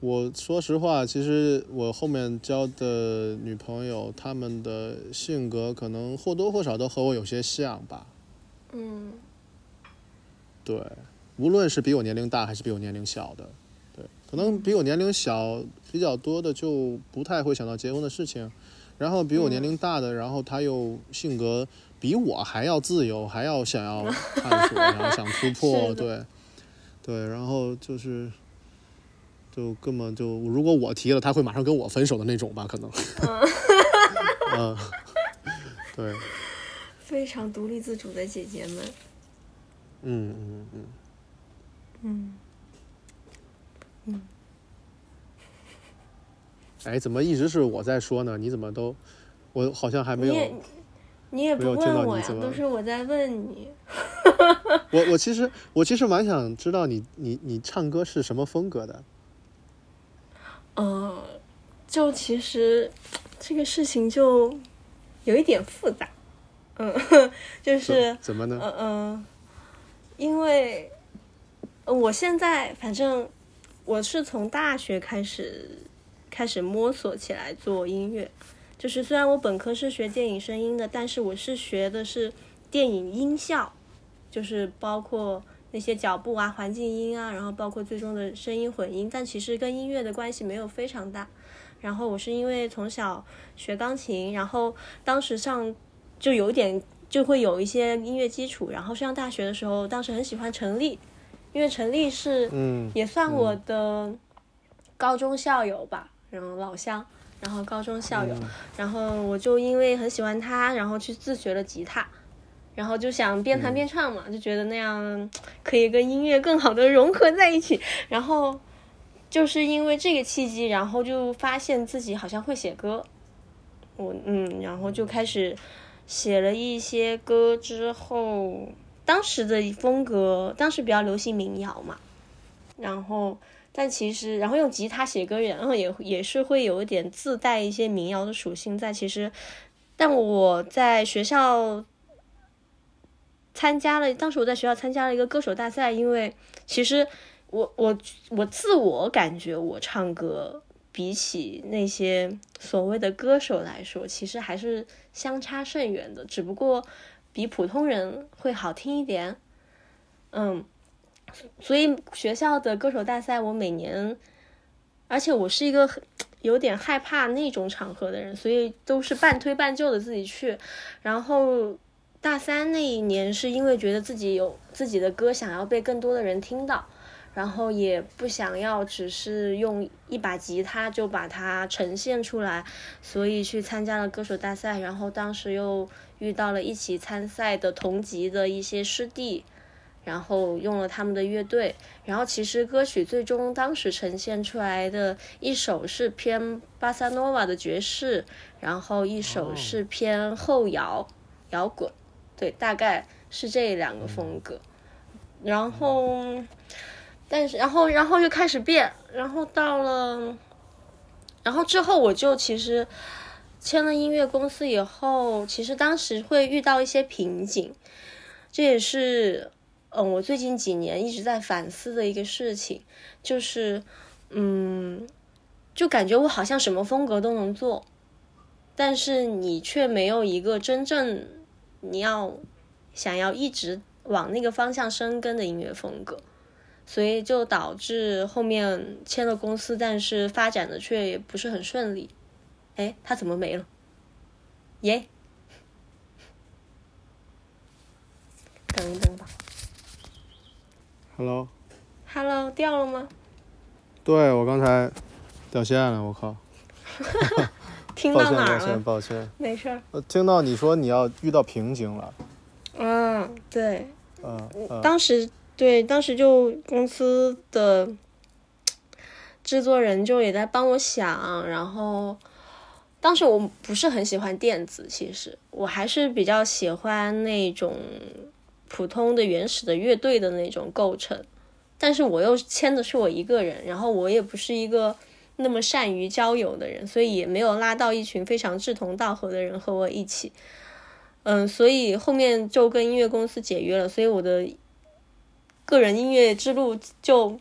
我说实话，其实我后面交的女朋友，她们的性格可能或多或少都和我有些像吧。嗯对，无论是比我年龄大还是比我年龄小的，对，可能比我年龄小比较多的就不太会想到结婚的事情，然后比我年龄大的，然后他又性格比我还要自由，还要想要探索，然后想突破，对，对，然后就是。就根本就，如果我提了，他会马上跟我分手的那种吧？可能。嗯。对。非常独立自主的姐姐们。嗯嗯嗯。嗯。嗯。哎，怎么一直是我在说呢？你怎么都，我好像还没有。你也，不问我呀？都是我在问你。我我其实我其实蛮想知道你你你唱歌是什么风格的。嗯，就其实这个事情就有一点复杂，嗯，就是怎么呢？嗯嗯，因为我现在反正我是从大学开始开始摸索起来做音乐，就是虽然我本科是学电影声音的，但是我是学的是电影音效，就是包括。那些脚步啊，环境音啊，然后包括最终的声音混音，但其实跟音乐的关系没有非常大。然后我是因为从小学钢琴，然后当时上就有点就会有一些音乐基础。然后上大学的时候，当时很喜欢陈粒，因为陈粒是嗯也算我的高中校友吧，然后老乡，然后高中校友，然后我就因为很喜欢他，然后去自学了吉他。然后就想边弹边唱嘛，就觉得那样可以跟音乐更好的融合在一起。然后就是因为这个契机，然后就发现自己好像会写歌。我嗯，然后就开始写了一些歌。之后当时的风格，当时比较流行民谣嘛。然后，但其实，然后用吉他写歌，然后也也是会有一点自带一些民谣的属性在。其实，但我在学校。参加了，当时我在学校参加了一个歌手大赛，因为其实我我我自我感觉我唱歌比起那些所谓的歌手来说，其实还是相差甚远的，只不过比普通人会好听一点。嗯，所以学校的歌手大赛我每年，而且我是一个很有点害怕那种场合的人，所以都是半推半就的自己去，然后。大三那一年，是因为觉得自己有自己的歌，想要被更多的人听到，然后也不想要只是用一把吉他就把它呈现出来，所以去参加了歌手大赛。然后当时又遇到了一起参赛的同级的一些师弟，然后用了他们的乐队。然后其实歌曲最终当时呈现出来的一首是偏巴萨诺瓦的爵士，然后一首是偏后摇摇滚。对，大概是这两个风格，然后，但是，然后，然后又开始变，然后到了，然后之后我就其实签了音乐公司以后，其实当时会遇到一些瓶颈，这也是嗯我最近几年一直在反思的一个事情，就是嗯，就感觉我好像什么风格都能做，但是你却没有一个真正。你要想要一直往那个方向深耕的音乐风格，所以就导致后面签了公司，但是发展的却也不是很顺利。哎，他怎么没了？耶！等一等吧。Hello，Hello，掉了吗？对，我刚才掉线了，我靠。听到哪了？抱歉，抱歉，没事儿。我听到你说你要遇到瓶颈了。嗯，对。嗯。当时对，当时就公司的制作人就也在帮我想，然后当时我不是很喜欢电子，其实我还是比较喜欢那种普通的原始的乐队的那种构成，但是我又签的是我一个人，然后我也不是一个。那么善于交友的人，所以也没有拉到一群非常志同道合的人和我一起。嗯，所以后面就跟音乐公司解约了，所以我的个人音乐之路就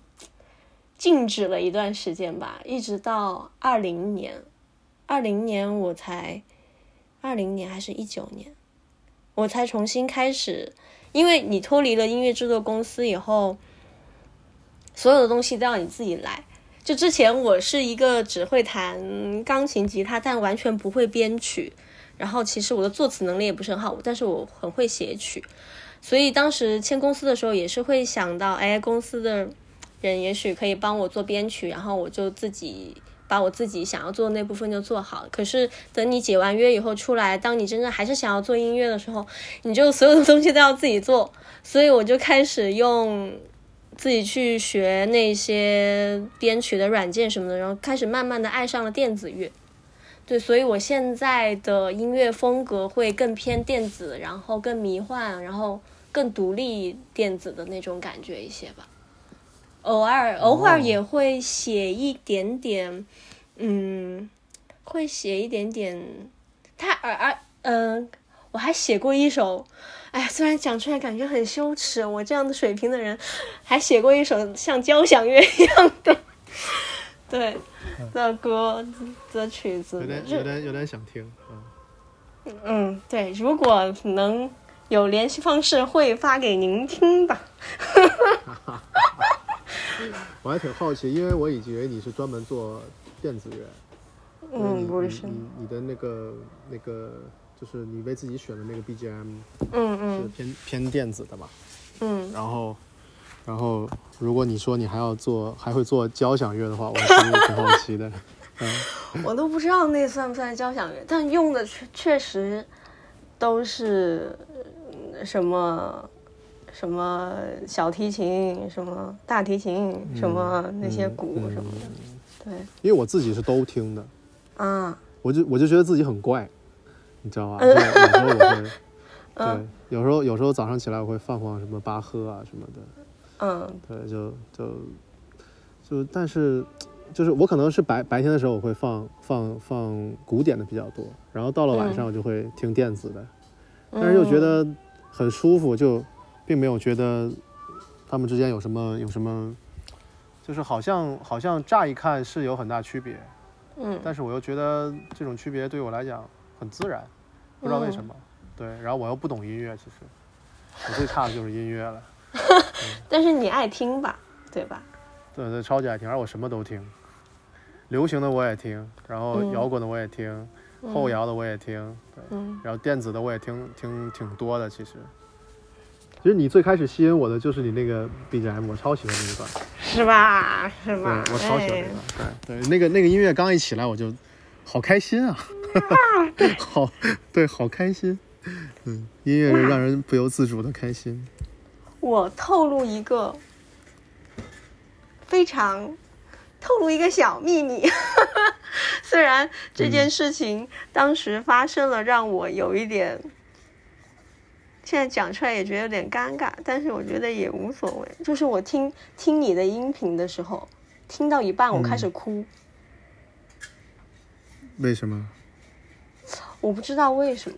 静止了一段时间吧，一直到二零年，二零年我才，二零年还是一九年，我才重新开始，因为你脱离了音乐制作公司以后。所有的东西都要你自己来。就之前我是一个只会弹钢琴、吉他，但完全不会编曲。然后其实我的作词能力也不是很好，但是我很会写曲。所以当时签公司的时候，也是会想到，哎，公司的人也许可以帮我做编曲，然后我就自己把我自己想要做的那部分就做好。可是等你解完约以后出来，当你真正还是想要做音乐的时候，你就所有的东西都要自己做。所以我就开始用。自己去学那些编曲的软件什么的，然后开始慢慢的爱上了电子乐。对，所以我现在的音乐风格会更偏电子，然后更迷幻，然后更独立电子的那种感觉一些吧。偶尔偶尔也会写一点点，嗯，会写一点点。他而而嗯，我还写过一首。哎，虽然讲出来感觉很羞耻，我这样的水平的人，还写过一首像交响乐一样的，对的歌的曲子，有点有点有点想听，嗯，嗯，对，如果能有联系方式，会发给您听的。我还挺好奇，因为我以为你是专门做电子乐，嗯，不是，你你的那个那个。就是你为自己选的那个 BGM，嗯嗯，是偏偏电子的嘛，嗯，然后，然后如果你说你还要做，还会做交响乐的话，我其实挺好奇的，嗯，我都不知道那算不算交响乐，但用的确确实都是什么什么小提琴，什么大提琴，什么那些鼓什么的，对，因为我自己是都听的，啊，我就我就觉得自己很怪。你知道吧？有时候我会，对，有时候有时候早上起来我会放放什么巴赫啊什么的，嗯，对，就就就，但是就是我可能是白白天的时候我会放放放古典的比较多，然后到了晚上我就会听电子的，但是又觉得很舒服，就并没有觉得他们之间有什么有什么，就是好像好像乍一看是有很大区别，嗯，但是我又觉得这种区别对我来讲。很自然，不知道为什么。对，然后我又不懂音乐，其实我最差的就是音乐了。但是你爱听吧，对吧？对对，超级爱听，而我什么都听，流行的我也听，然后摇滚的我也听，后摇的我也听，对，然后电子的我也听听挺多的。其实，其实你最开始吸引我的就是你那个 BGM，我超喜欢那一段，是吧？是吧？对，我超喜欢那段。对对，那个那个音乐刚一起来，我就好开心啊。好，对，好开心，嗯，音乐让人不由自主的开心。我透露一个非常透露一个小秘密，虽然这件事情当时发生了，让我有一点，现在讲出来也觉得有点尴尬，但是我觉得也无所谓。就是我听听你的音频的时候，听到一半我开始哭。为什么？我不知道为什么，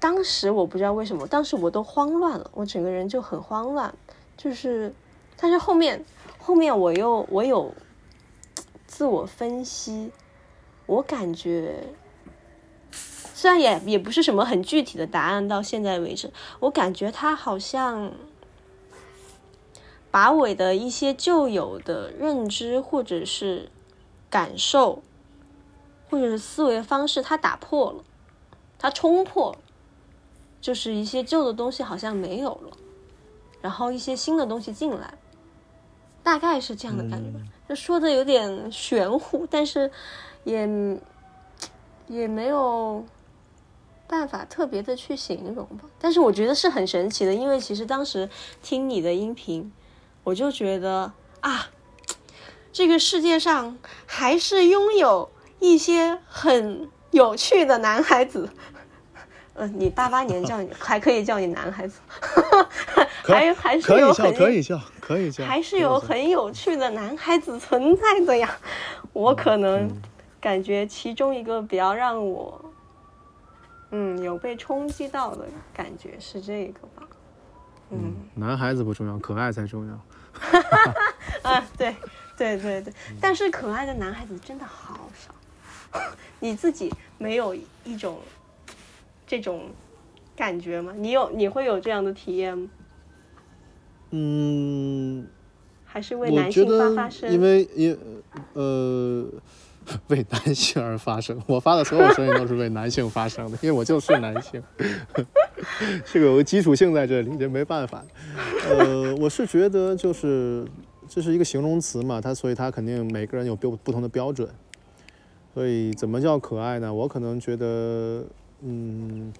当时我不知道为什么，当时我都慌乱了，我整个人就很慌乱，就是，但是后面后面我又我有自我分析，我感觉虽然也也不是什么很具体的答案，到现在为止，我感觉他好像把我的一些旧有的认知或者是感受或者是思维方式，他打破了。他冲破，就是一些旧的东西好像没有了，然后一些新的东西进来，大概是这样的感觉吧。就说的有点玄乎，但是也也没有办法特别的去形容吧。但是我觉得是很神奇的，因为其实当时听你的音频，我就觉得啊，这个世界上还是拥有一些很。有趣的男孩子，嗯，你八八年叫你还可以叫你男孩子，还还是有很可以叫可以叫，还是有很有趣的男孩子存在的呀。我可能感觉其中一个比较让我，嗯，有被冲击到的感觉是这个吧。嗯，男孩子不重要，可爱才重要。啊，对对对对，但是可爱的男孩子真的好少。你自己没有一种这种感觉吗？你有你会有这样的体验吗？嗯，还是为男性发发声？因为因呃 为男性而发声，我发的所有声音都是为男性发声的，因为我就是男性，这个有个基础性在这里，这没办法。呃，我是觉得就是这是一个形容词嘛，它所以它肯定每个人有标不同的标准。所以怎么叫可爱呢？我可能觉得，嗯，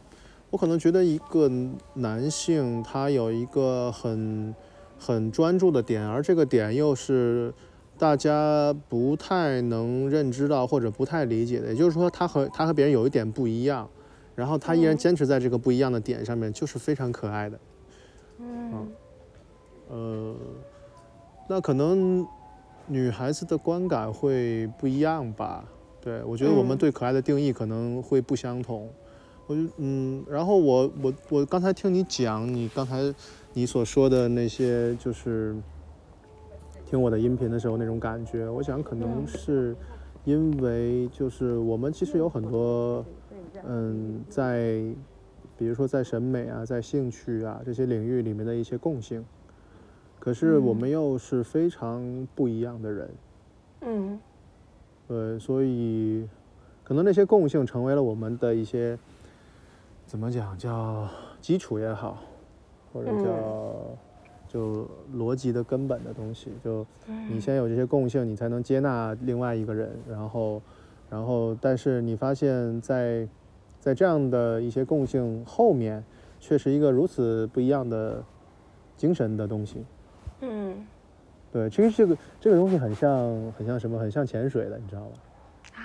我可能觉得一个男性他有一个很很专注的点，而这个点又是大家不太能认知到或者不太理解的，也就是说他和他和别人有一点不一样，然后他依然坚持在这个不一样的点上面，就是非常可爱的。嗯呃，那可能女孩子的观感会不一样吧？对我觉得我们对可爱的定义可能会不相同。我就嗯，然后我我我刚才听你讲，你刚才你所说的那些，就是听我的音频的时候那种感觉，我想可能嗯。是因为就是我们其实有很多嗯，在比如说在审美啊，在兴趣啊这些领域里面的一些共性，可是我们又是非常不一样的人，嗯。对，所以可能那些共性成为了我们的一些怎么讲叫基础也好，或者叫、就逻辑的根本的东西，就你先有这些共性，你才能接纳另外一个人，然后然后但是你发现在在这样的一些共性后面，却是一个如此不一样的精神的东西。嗯对，其实这个这个东西很像很像什么？很像潜水的，你知道吗？啊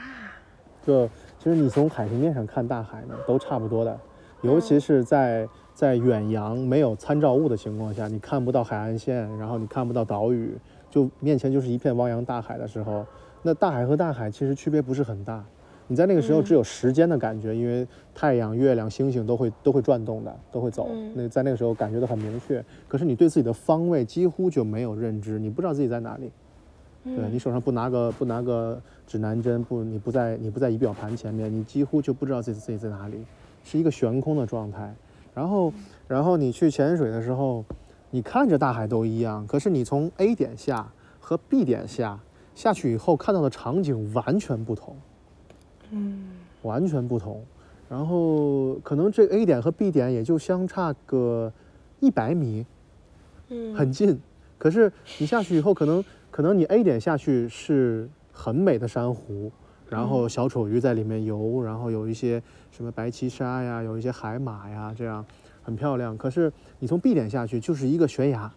就其实你从海平面上看大海呢，都差不多的，尤其是在在远洋没有参照物的情况下，你看不到海岸线，然后你看不到岛屿，就面前就是一片汪洋大海的时候，那大海和大海其实区别不是很大。你在那个时候嗯只有时间的感觉，因为太阳、月亮、星星都会都会转动的，都会走。嗯那在那个时候感觉到很明确，可是你对自己的方位几乎就没有认知，你不知道自己在哪里。对你手上不拿个不拿个指南针，不你不在你不在仪表盘前面，你几乎就不知道自己自己在哪里，是一个悬空的状态。然后然后你去潜水的时候，你看着大海都一样，可是你从 A 点下和 B 点下下去以后看到的场景完全不同，嗯完全不同。然后可能这 A 点和 B 点也就相差个一百米，嗯很近。可是你下去以后，可能可能你 A 点下去是很美的珊瑚，然后小丑鱼在里面游，然后有一些什么白鳍鲨呀，有一些海马呀，这样很漂亮。可是你从 B 点下去就是一个悬崖，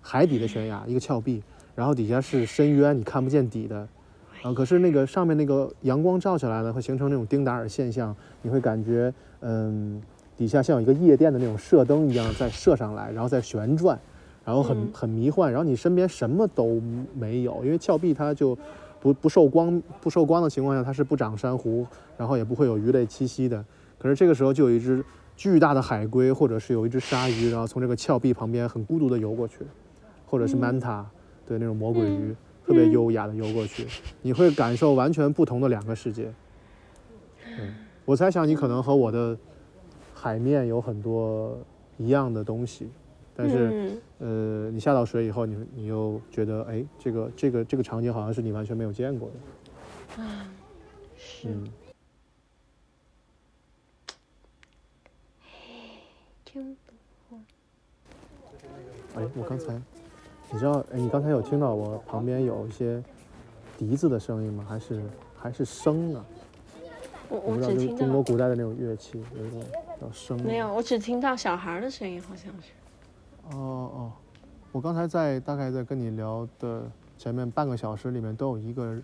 海底的悬崖，一个峭壁，然后底下是深渊，你看不见底的。啊，可是那个上面那个阳光照下来呢，会形成那种丁达尔现象，你会感觉，嗯，底下像有一个夜店的那种射灯一样在射上来，然后在旋转，然后很嗯很迷幻，然后你身边什么都没有，因为峭壁它就不不受光不受光的情况下，它是不长珊瑚，然后也不会有鱼类栖息的。可是这个时候就有一只巨大的海龟，或者是有一只鲨鱼，然后从这个峭壁旁边很孤独的游过去，或者是 manta，、对那种魔鬼鱼，特别优雅的游过去，你会感受完全不同的两个世界。嗯，我猜想你可能和我的海面有很多一样的东西，但是。嗯呃，你下到水以后，你你又觉得，哎，这个这个这个场景好像是你完全没有见过的，是嗯，听哎，我刚才，你知道，哎，你刚才有听到我旁边有一些笛子的声音吗？还是还是笙啊？我我只听就是中国古代的那种乐器，有一种叫笙。没有，我只听到小孩的声音，好像是。哦哦，我刚才在大概在跟你聊的前面半个小时里面，都有一个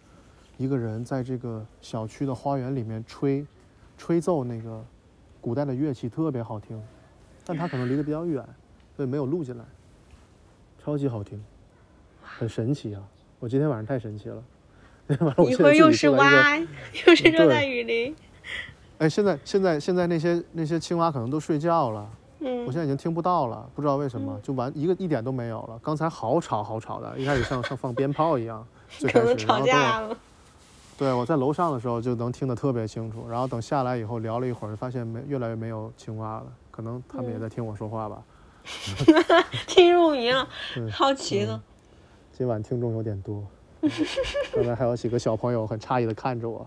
一个人在这个小区的花园里面吹吹奏那个古代的乐器，特别好听，但他可能离得比较远，所以没有录进来，超级好听，很神奇啊！我今天晚上太神奇了，今天晚上我一会儿又是蛙，又是热带雨林。哎，现在现在现在那些那些青蛙可能都睡觉了。我嗯现在已经听不到了，不知道为什么，就完一个一点都没有了。刚才好吵好吵的，一开始像像放鞭炮一样，最开始，可能吵然后。对我在楼上的时候就能听得特别清楚，然后等下来以后聊了一会儿，发现没越来越没有青蛙了，可能他们也在听我说话吧。听入迷了，对好奇了。今晚听众有点多。刚才还有几个小朋友很诧异的看着我，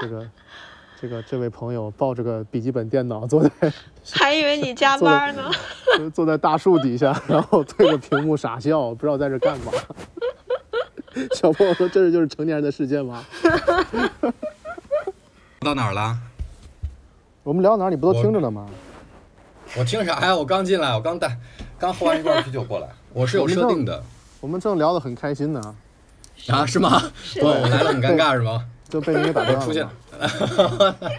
这个这个这位朋友抱着个笔记本电脑坐在 还以为你加 班呢。坐在大树底下，然后对着屏幕傻笑，不知道在这干嘛。小朋友说：“这就是成年人的世界吗到哪儿了？？”我们聊哪儿你不都听着呢吗？我听啥呀？我刚进来，我刚带，刚喝完一罐啤酒过来。我是有设定的我们正聊得很开心呢，啊？是吗？我我来了很尴尬是吗？就被人给打断了。出现了。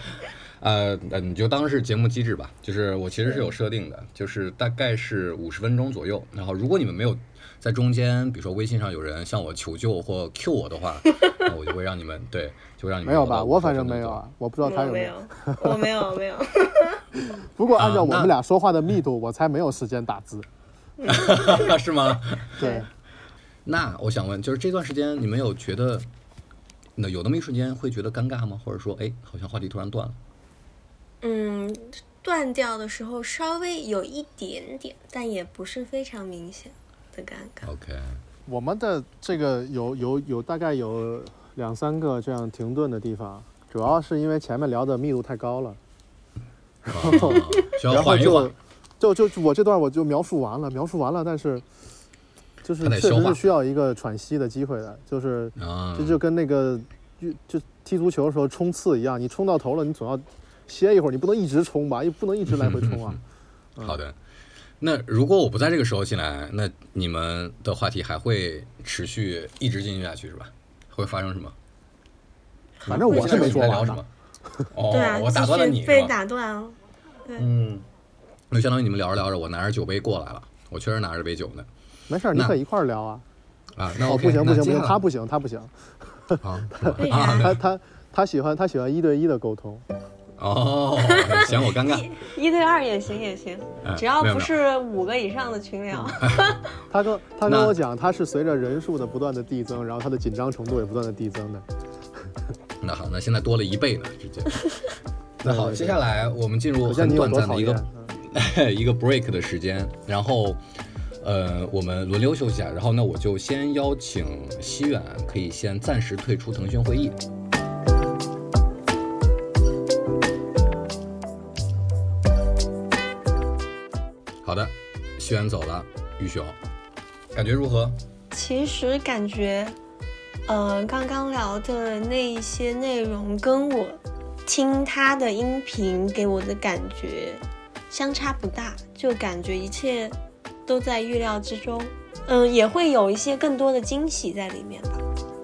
呃，那你就当是节目机制吧。就是我其实是有设定的，就是大概是五十分钟左右。然后如果你们没有在中间，比如说微信上有人向我求救或 Q 我的话，那我就会让你们对，就让你们没有吧？我反50分钟正没有啊，我不知道他有没我没有。，我没有，没有。不过按照我们俩说话的密度，我才没有时间打字。是吗？对，那我想问，就是这段时间你们有觉得，那有那么一瞬间会觉得尴尬吗？或者说，哎，好像话题突然断了？嗯，断掉的时候稍微有一点点，但也不是非常明显的尴尬。OK，我们的这个有有有大概有两三个这样停顿的地方，主要是因为前面聊的密度太高了，啊需要然后缓一缓就。就就我这段我就描述完了，描述完了，但是就是确实是需要一个喘息的机会的，就是啊，这就跟那个就就踢足球的时候冲刺一样，你冲到头了，你总要歇一会儿，你不能一直冲吧，也不能一直来回冲啊。好的。那如果我不在这个时候进来，那你们的话题还会持续一直进行下去是吧？会发生什么？反正我是没说什么？哦，对啊，我打断了你被？打断了。嗯，那相当于你们聊着聊着，我拿着酒杯过来了，我确实拿着杯酒呢。没事儿，你可以一块儿聊啊。啊，那哦，OK，不行不行不行，他不行他不行，啊 他他他喜欢他喜欢一对一的沟通。哦，嫌我尴尬。一对二也行也行，哎只要不是五个以上的群聊。他跟他跟我讲，他是随着人数的不断的递增，然后他的紧张程度也不断的递增的。那好，那现在多了一倍呢，直接。那好，接下来我们进入很短暂的一个。嗯一个 break 的时间，然后，呃，我们轮流休息啊。然后呢，我就先邀请西远可以先暂时退出腾讯会议。好的，西远走了，玉雄，感觉如何？其实感觉，呃，刚刚聊的那一些内容跟我听他的音频给我的感觉相差不大，就感觉一切都在预料之中。嗯，也会有一些更多的惊喜在里面吧。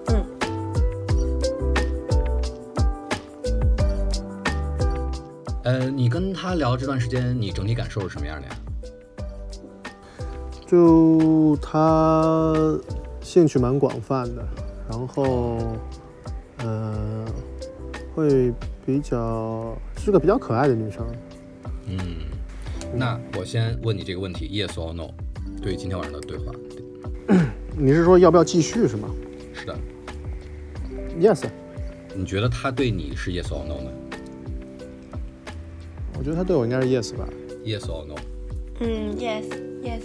嗯，呃，你跟他聊这段时间，你整体感受是什么样的呀？就他兴趣蛮广泛的，然后，呃，会比较是个比较可爱的女生。嗯，那我先问你这个问题，yes or no？对于今天晚上的对话，你是说要不要继续是吗是的，？Yes，你觉得他对你是 yes or no 呢我觉得他对我应该是 yes 吧。？yes or no？嗯，yes yes，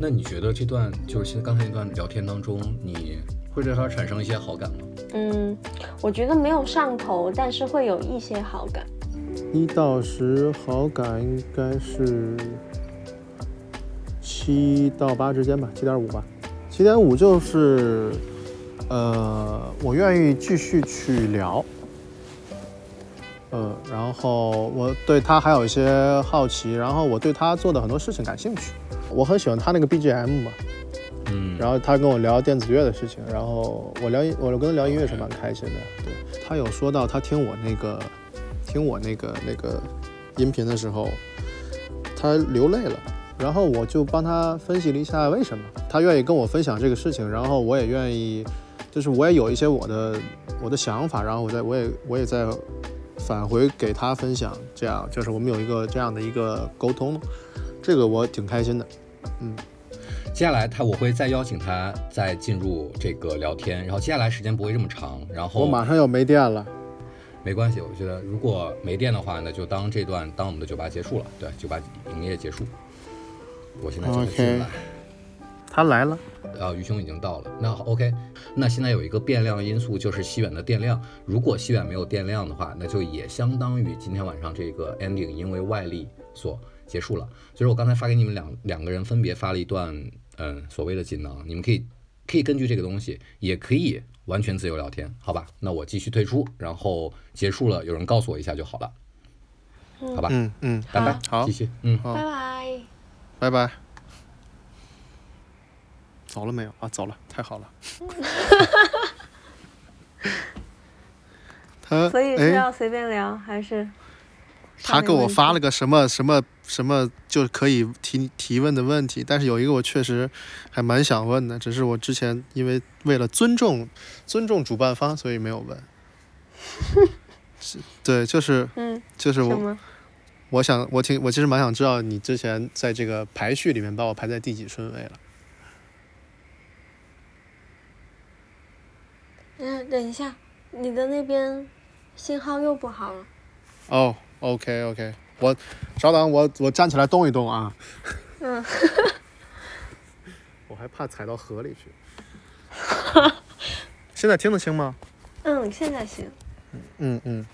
那你觉得这段就是现在刚才那段聊天当中，你会对他产生一些好感吗？嗯，我觉得没有上头，但是会有一些好感。一到十好感应该是七到八之间吧，七点五吧。七点五就是，呃，我愿意继续去聊，呃，然后我对他还有一些好奇，然后我对他做的很多事情感兴趣。我很喜欢他那个 BGM 嘛，嗯，然后他跟我聊电子乐的事情，然后我聊音我跟他聊音乐是蛮开心的。对他有说到他听我那个听我那个那个音频的时候，他流泪了，然后我就帮他分析了一下为什么他愿意跟我分享这个事情，然后我也愿意，就是我也有一些我的我的想法，然后我在我也我也在返回给他分享，这样就是我们有一个这样的一个沟通，这个我挺开心的。嗯接下来他我会再邀请他再进入这个聊天，然后接下来时间不会这么长，然后我马上要没电了。没关系，我觉得如果没电的话，那就当这段当我们的酒吧结束了，对，酒吧营业结束。我现在就会 OK 进来。他来了，呃，于兄已经到了。那 OK，那现在有一个变量因素就是西远的电量。如果西远没有电量的话，那就也相当于今天晚上这个 ending 因为外力所结束了。所以我刚才发给你们两两个人分别发了一段，嗯，所谓的锦囊，你们可以可以根据这个东西，也可以完全自由聊天，好吧？那我继续退出，然后结束了，有人告诉我一下就好了，好吧？嗯嗯，拜拜，好继续，嗯。好拜拜。拜拜。走了没有啊？走了，太好了。他所以是哎，要随便聊还是？他给我发了个什么什么什么就可以提提问的问题，但是有一个我确实还蛮想问的，只是我之前因为为了尊重尊重主办方，所以没有问。对，就是嗯，就是我？我想我挺我其实蛮想知道你之前在这个排序里面把我排在第几顺位了。嗯，等一下，你的那边信号又不好了。哦、o k OK，我稍等，我我站起来动一动啊。嗯，我还怕踩到河里去。现在听得清吗？嗯，现在行。嗯嗯。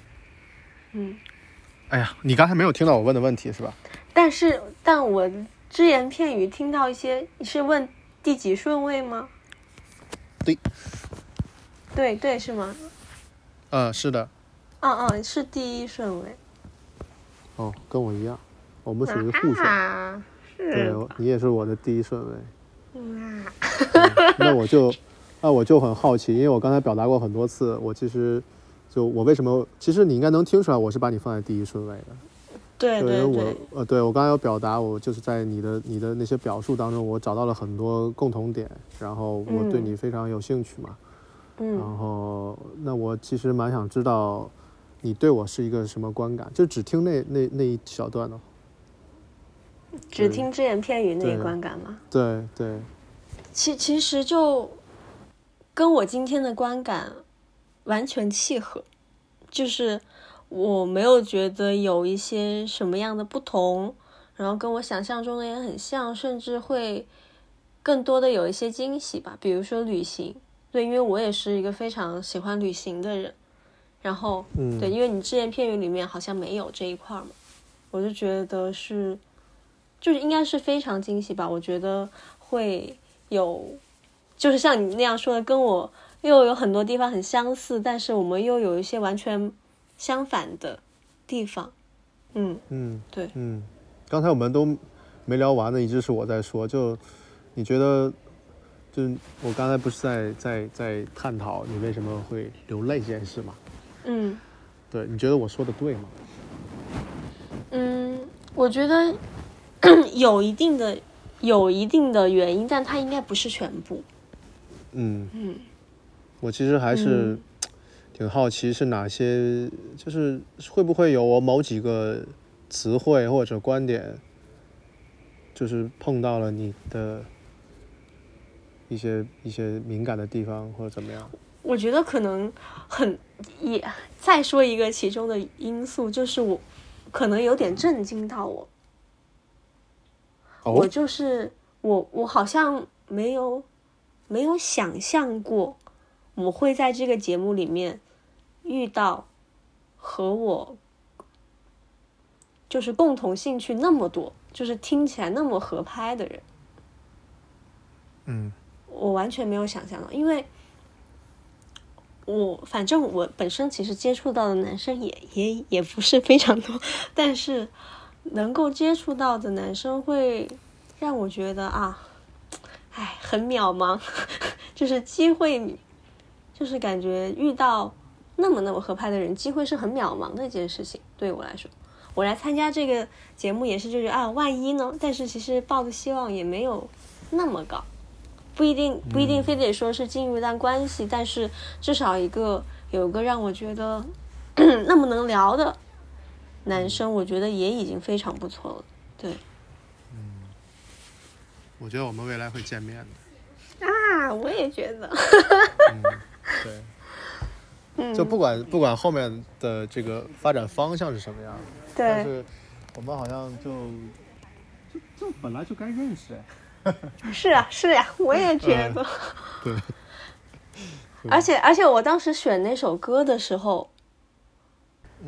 嗯，哎呀，你刚才没有听到我问的问题是吧？但是但我只言片语听到一些，你是问第几顺位吗？对。对对是吗？嗯，是的。嗯嗯，是第一顺位。哦，跟我一样，我们属于互选。啊，对。，你也是我的第一顺位。那我就，那我就很好奇，因为我刚才表达过很多次，我其实就我为什么，其实你应该能听出来，我是把你放在第一顺位的。对对，因为我，呃，对我刚才有表达，我就是在你的你的那些表述当中，我找到了很多共同点，然后我对嗯你非常有兴趣嘛。嗯然嗯后，那我其实蛮想知道，你对我是一个什么观感？就只听那那那一小段的话。只听只言片语那对一观感吗？对对，其其实就跟我今天的观感完全契合，就是我没有觉得有一些什么样的不同，然后跟我想象中的也很像，甚至会更多的有一些惊喜吧。比如说旅行，对，因为我也是一个非常喜欢旅行的人，然后嗯，对，因为你只言片语里面好像没有这一块儿嘛，我就觉得是，就是应该是非常惊喜吧。我觉得会有，就是像你那样说的，跟我又有很多地方很相似，但是我们又有一些完全相反的地方。嗯，嗯，对嗯，刚才我们都没聊完的，一直是我在说。就你觉得，就是我刚才不是在在在探讨你为什么会流泪这件事吗？嗯对，你觉得我说的对吗？嗯，我觉得 有一定的有一定的原因，但它应该不是全部。嗯嗯我其实还是嗯 挺好奇是哪些，就是会不会有我某几个词汇或者观点，就是碰到了你的一些一些敏感的地方或者怎么样？我觉得可能很也再说一个其中的因素，就是我可能有点震惊到我，我哦，就是我我好像没有没有想象过我会在这个节目里面遇到和我就是共同兴趣那么多，就是听起来那么合拍的人。嗯我完全没有想象到，因为我反正我本身其实接触到的男生也也也不是非常多，但是能够接触到的男生会让我觉得啊，哎，很渺茫，就是机会，就是感觉遇到那么那么合拍的人，机会是很渺茫的一件事情，对我来说。我来参加这个节目也是就是啊，万一呢？但是其实抱的希望也没有那么高。不一定不一定非得说是进入一段关系，但是至少一个有一个让我觉得 那么能聊的男生，我觉得也已经非常不错了。对。嗯。我觉得我们未来会见面的。啊，我也觉得，对，嗯，就不管不管后面的这个发展方向是什么样的，但对是我们好像就就就本来就该认识。哎。是啊，是呀、我也觉得。对，而且而且我当时选那首歌的时候，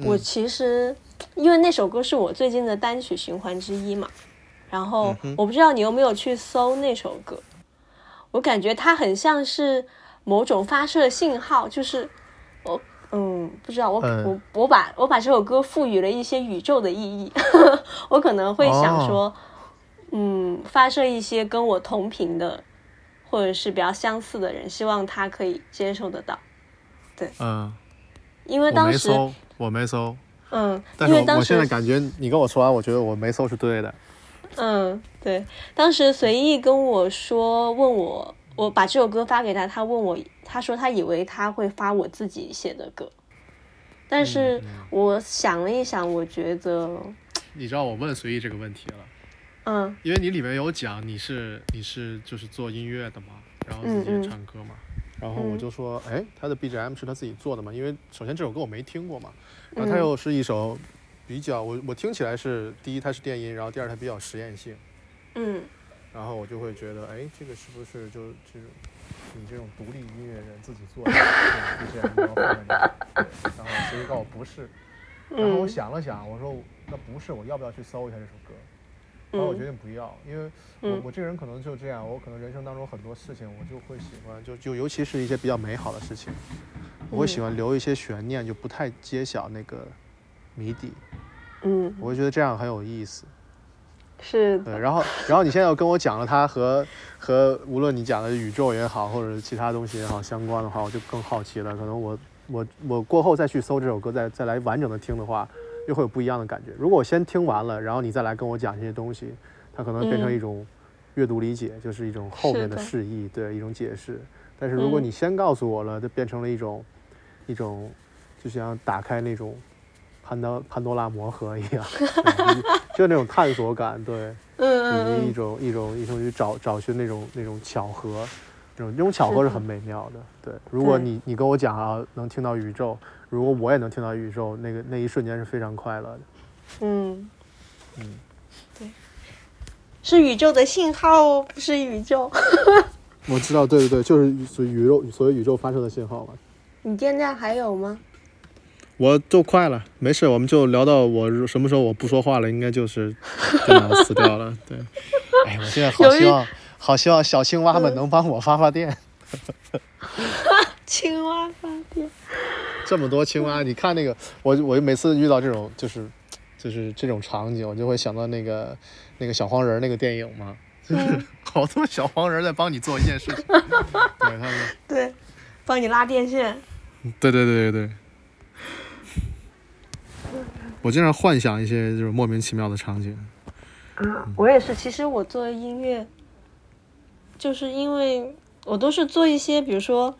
我嗯其实因为那首歌是我最近的单曲循环之一嘛，然后我不知道你有没有去搜那首歌，我感觉它很像是某种发射信号，就是我嗯不知道我、嗯。我我把我把这首歌赋予了一些宇宙的意义，我可能会想哦。说，嗯发射一些跟我同频的或者是比较相似的人，希望他可以接受得到。对。嗯，因为当时，没搜，我没搜，嗯，但因为当是我我现在，感觉你跟我说完，我觉得我没搜是对的。嗯，对，当时随意跟我说，问我，我把这首歌发给他，他问我，他说他以为他会发我自己写的歌，但是我想了一想，我觉得，你知道我问随意这个问题了，嗯因为你里面有讲你是你是就是做音乐的嘛，然后自己唱歌嘛，然后我就说，哎，他的 BGM 是他自己做的嘛？因为首先这首歌我没听过嘛，然后它嗯又是一首比较我我听起来是第一它是电音，然后第二它比较实验性，嗯然后我就会觉得，哎，这个是不是就这种你这种独立音乐人自己做的 BGM 要放在那儿？然后随意告诉我不是，然后我嗯想了想，我说那不是，我要不要去搜一下这首歌？后来我决嗯定不要，因为我嗯我这个人可能就这样，我可能人生当中很多事情我就会喜欢，就就尤其是一些比较美好的事情，我会喜欢留一些悬念，就不太揭晓那个谜底，嗯，我会觉得这样很有意思。对，是的，然后然后你现在又跟我讲了它和和无论你讲的宇宙也好，或者是其他东西也好相关的话，我就更好奇了。可能我我我过后再去搜这首歌，再再来完整的听的话，又会有不一样的感觉。如果我先听完了，然后你再来跟我讲这些东西，它可能变成嗯一种阅读理解，就是一种后面的是的释义，对，一种解释。但是如果嗯你先告诉我了，就变成了一种一种就像打开那种潘多潘多拉魔盒一样，就那种探索感，对。嗯以及一种一种一种去找找寻那种那种巧合，这种这种巧合是很美妙的。对，如果你你跟我讲啊，能听到宇宙，如果我也能听到宇宙，那个那一瞬间是非常快乐的。嗯嗯，对，是宇宙的信号哦，不是宇宙。我知道，对对对，就是所宇宙所谓宇宙发射的信号嘛。你电量还有吗？我就快了，没事，我们就聊到我什么时候我不说话了，应该就是电脑死掉了。对，哎，我现在好希望，好希望小青蛙们嗯能帮我发发电。青蛙发电。这么多青蛙，你看那个，我我每次遇到这种就是就是这种场景，我就会想到那个那个小黄人儿那个电影嘛，就是 好多小黄人儿在帮你做一件事情。对，他们，对，帮你拉电线。对对对对对。我经常幻想一些就是莫名其妙的场景。嗯，我也是。其实我做音乐，就是因为我都是做一些，比如说，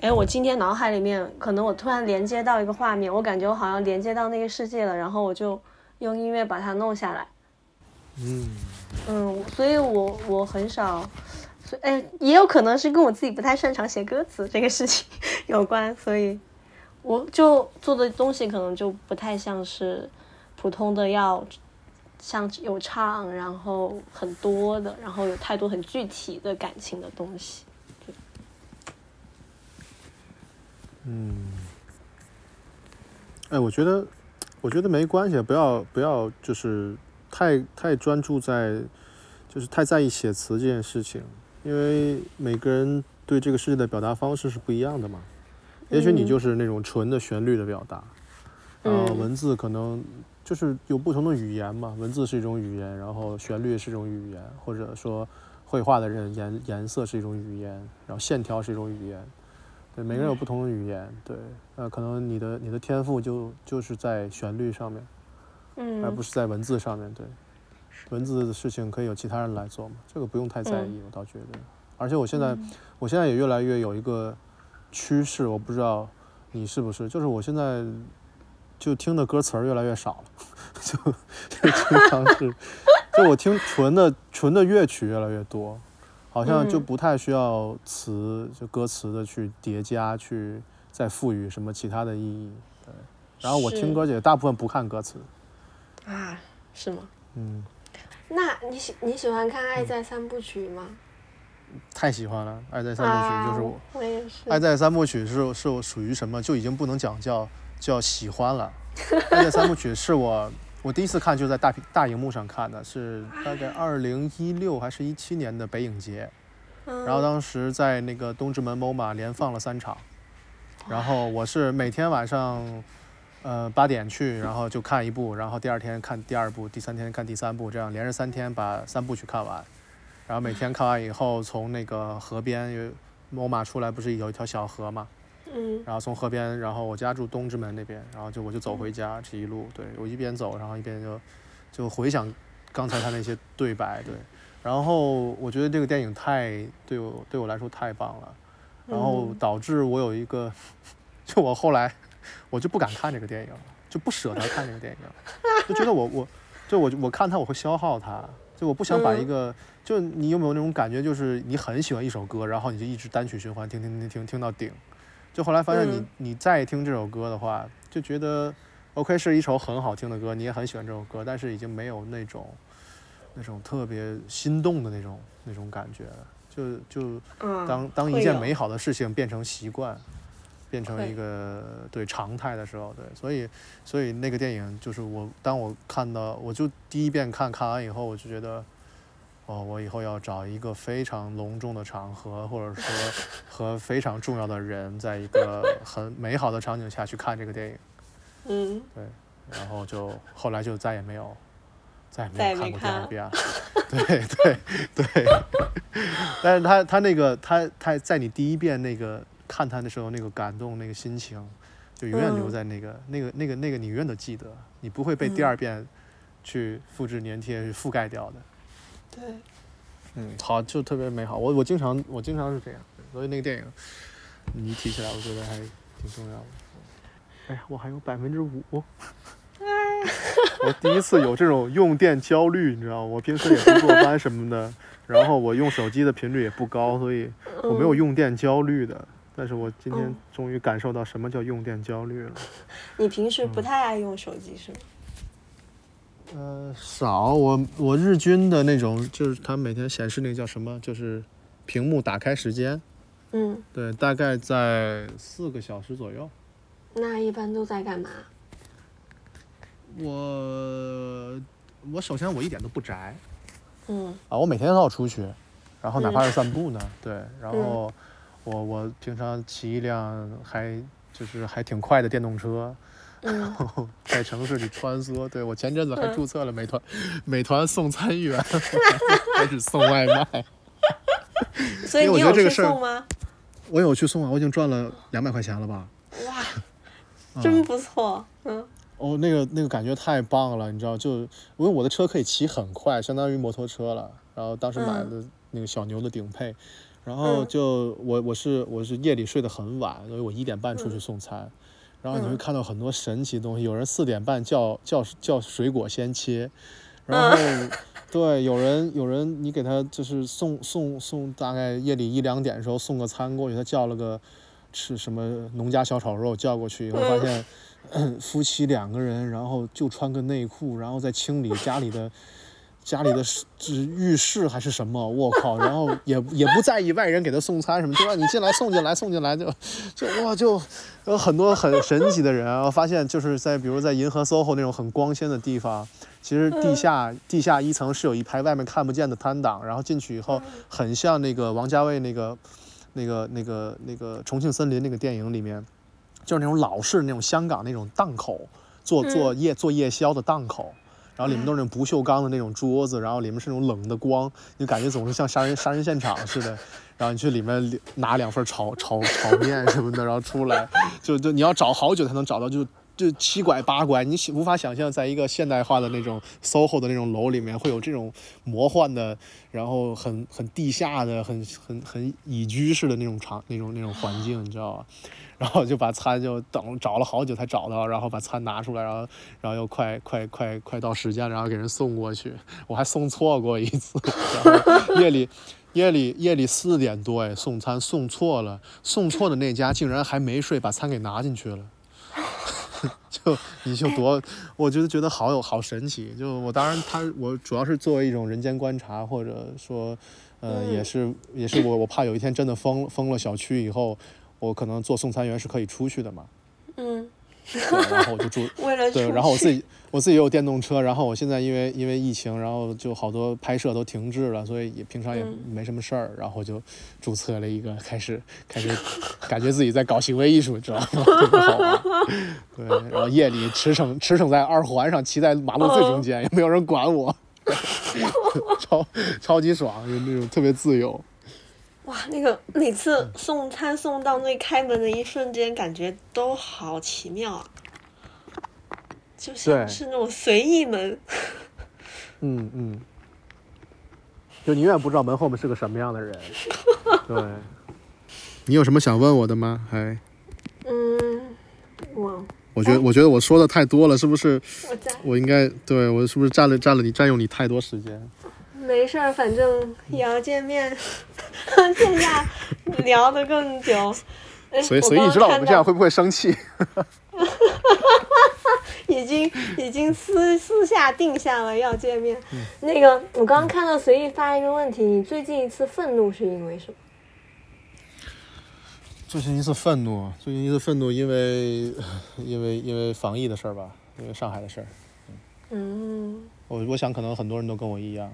哎，我今天脑海里面可能我突然连接到一个画面，我感觉我好像连接到那个世界了，然后我就用音乐把它弄下来。嗯，嗯，所以我我很少，所以哎，也有可能是跟我自己不太擅长写歌词这个事情 有关，所以我就做的东西可能就不太像是普通的要像有唱，然后很多的，然后有太多很具体的感情的东西。嗯，哎，我觉得，我觉得没关系，不要不要，就是太太专注在，就是太在意写词这件事情，因为每个人对这个世界的表达方式是不一样的嘛。也许你嗯就是那种纯的旋律的表达，然后嗯文字可能就是有不同的语言嘛，文字是一种语言，然后旋律是一种语言，或者说绘画的人颜颜色是一种语言，然后线条是一种语言。对，每个人有不同的语言，对，呃，可能你的你的天赋就就是在旋律上面，嗯，而不是在文字上面，对，文字的事情可以有其他人来做嘛，这个不用太在意，我倒觉得。而且我现在，嗯我现在也越来越有一个趋势，我不知道你是不是，就是我现在就听的歌词儿越来越少了，就 就经常是，就我听纯的纯的乐曲越来越多，好像就嗯不太需要词，就歌词的去叠加，去再赋予什么其他的意义。对，然后我听歌也大部分不看歌词，啊，是吗？嗯，那你喜你喜欢看《爱在三部曲》吗？太喜欢了，《爱在三部曲》就是我，啊我也是。《爱在三部曲》是是我属于什么，就已经不能讲叫叫喜欢了，《爱在三部曲》是我我第一次看就在大屏大荧幕上看的，是大概二零一六还是一七年的北影节，嗯。然后当时在那个东直门 MoMA 连放了三场，然后我是每天晚上，呃八点去，然后就看一部，然后第二天看第二部，第三天看第三部，这样连着三天把三部曲看完，然后每天看完以后，从那个河边，MoMA 出来不是有一条小河嘛，嗯。然后从河边，然后我家住东直门那边，然后就我就走回家，这一路，对我一边走，然后一边就就回想刚才他那些对白，对，然后我觉得这个电影太对我对我来说太棒了，然后嗯导致我有一个，就我后来我就不敢看这个电影了，就不舍得看这个电影，就觉得我我就我我看它我会消耗它，就我不想把一个。就你有没有那种感觉，就是你很喜欢一首歌，然后你就一直单曲循环听听听听听到顶，就后来发现你、嗯你再听这首歌的话，就觉得 OK 是一首很好听的歌，你也很喜欢这首歌，但是已经没有那种那种特别心动的那种那种感觉了。就就嗯，当当一件美好的事情变成习惯，变成一个对常态的时候，对，所以所以那个电影就是我当我看到我就第一遍看看完以后，我就觉得。哦，我以后要找一个非常隆重的场合，或者说 和非常重要的人，在一个很美好的场景下去看这个电影。嗯，对然后就后来就再也没有，再也没没有看过第二遍了。对对对，但是他他那个他他在你第一遍那个看他的时候那个感动那个心情，就永远留嗯在那个、那个那个那个你永远都记得，你不会被第嗯二遍去复制粘贴去覆盖掉的。对，嗯，好，就特别美好。我我经常我经常是这样，所以那个电影你提起来，我觉得还挺重要的。哎呀，我还有百分之五。我第一次有这种用电焦虑，你知道吗？我平时也不坐班什么的，然后我用手机的频率也不高，所以我没有用电焦虑的。但是我今天嗯终于感受到什么叫用电焦虑了。你平时嗯不太爱用手机是吗？呃，少，我我日均的那种，就是它每天显示那个叫什么，就是屏幕打开时间，嗯，对，大概在四个小时左右。那一般都在干嘛？我我首先我一点都不宅。嗯。啊，我每天都要出去，然后哪怕是散步呢，对，然后我我平常骑一辆还就是还挺快的电动车，在城市里穿梭。对我前阵子还注册了美团，美团送餐员，开始送外卖。所以我你有去觉得这个事儿送吗？我有去送啊，我已经赚了两百块钱了吧？哇，啊真不错。嗯哦，那个那个感觉太棒了，你知道，就因为我的车可以骑很快，相当于摩托车了。然后当时买的那个小牛的顶配，然后嗯就我我是我是夜里睡得很晚，所以我一点半出去嗯送餐。然后你会嗯看到很多神奇东西，有人四点半叫叫叫水果先切，然后、对有人有人你给他就是送送送，大概夜里一两点的时候送个餐过去，他叫了个吃什么农家小炒肉，叫过去以后发现。夫妻两个人，然后就穿个内裤，然后在清理家里的家里的是是浴室还是什么，我靠！然后也也不在意外人给他送餐什么，就让你进来送进来送进来，就就哇就有很多很神奇的人啊！我发现就是在比如在银河 SOHO 那种很光鲜的地方，其实地下地下一层是有一排外面看不见的摊档，然后进去以后很像那个王家卫那个那个那个那个重庆森林那个电影里面。就是那种老式那种香港那种档口，做做夜做夜宵的档口，然后里面都是那种不锈钢的那种桌子，然后里面是那种冷的光，你感觉总是像杀人杀人现场似的。然后你去里面拿两份炒炒炒面什么的，然后出来，就就你要找好久才能找到，就就七拐八拐，你无法想象在一个现代化的那种 SOHO 的那种楼里面会有这种魔幻的，然后很很地下的、很很很宜居式的那种场那种那种环境，你知道吧？然后就把餐就等找了好久才找到，然后把餐拿出来，然后然后又快快快快到时间，然后给人送过去。我还送错过一次，然后夜里夜里夜里四点多哎送餐送错了，送错的那家竟然还没睡，把餐给拿进去了。就你就多，我觉得觉得好有好神奇。就我当然他我主要是作为一种人间观察，或者说，呃，嗯也是也是我我怕有一天真的封封了小区以后，我可能做送餐员是可以出去的嘛。嗯，对然后我就住对，然后我自己我自己也有电动车，然后我现在因为因为疫情，然后就好多拍摄都停滞了，所以也平常也嗯没什么事儿，然后就注册了一个，开始开始感觉自己在搞行为艺术，知道吗？特别好玩。对，然后夜里驰骋驰骋在二环上，骑在马路最中间，也没有人管我，超超级爽，就那种特别自由。哇，那个每次送餐送到那开门的一瞬间，感觉都好奇妙啊，就像是那种随意门。嗯嗯，就你永远不知道门后面是个什么样的人。对，你有什么想问我的吗？还？嗯，我我觉得，我觉得我说的太多了，是不是？我在我应该对我是不是占了占了你占用你太多时间？没事儿，反正也要见面，线下聊得更久。哎所以，我所以你知道我们这样会不会生气？已经已经私私下定下了要见面。嗯那个，我刚刚看到随意发一个问题，你最近一次愤怒是因为什么？最近一次愤怒，最近一次愤怒，因为因为因为防疫的事儿吧，因为上海的事儿。嗯，我我想可能很多人都跟我一样。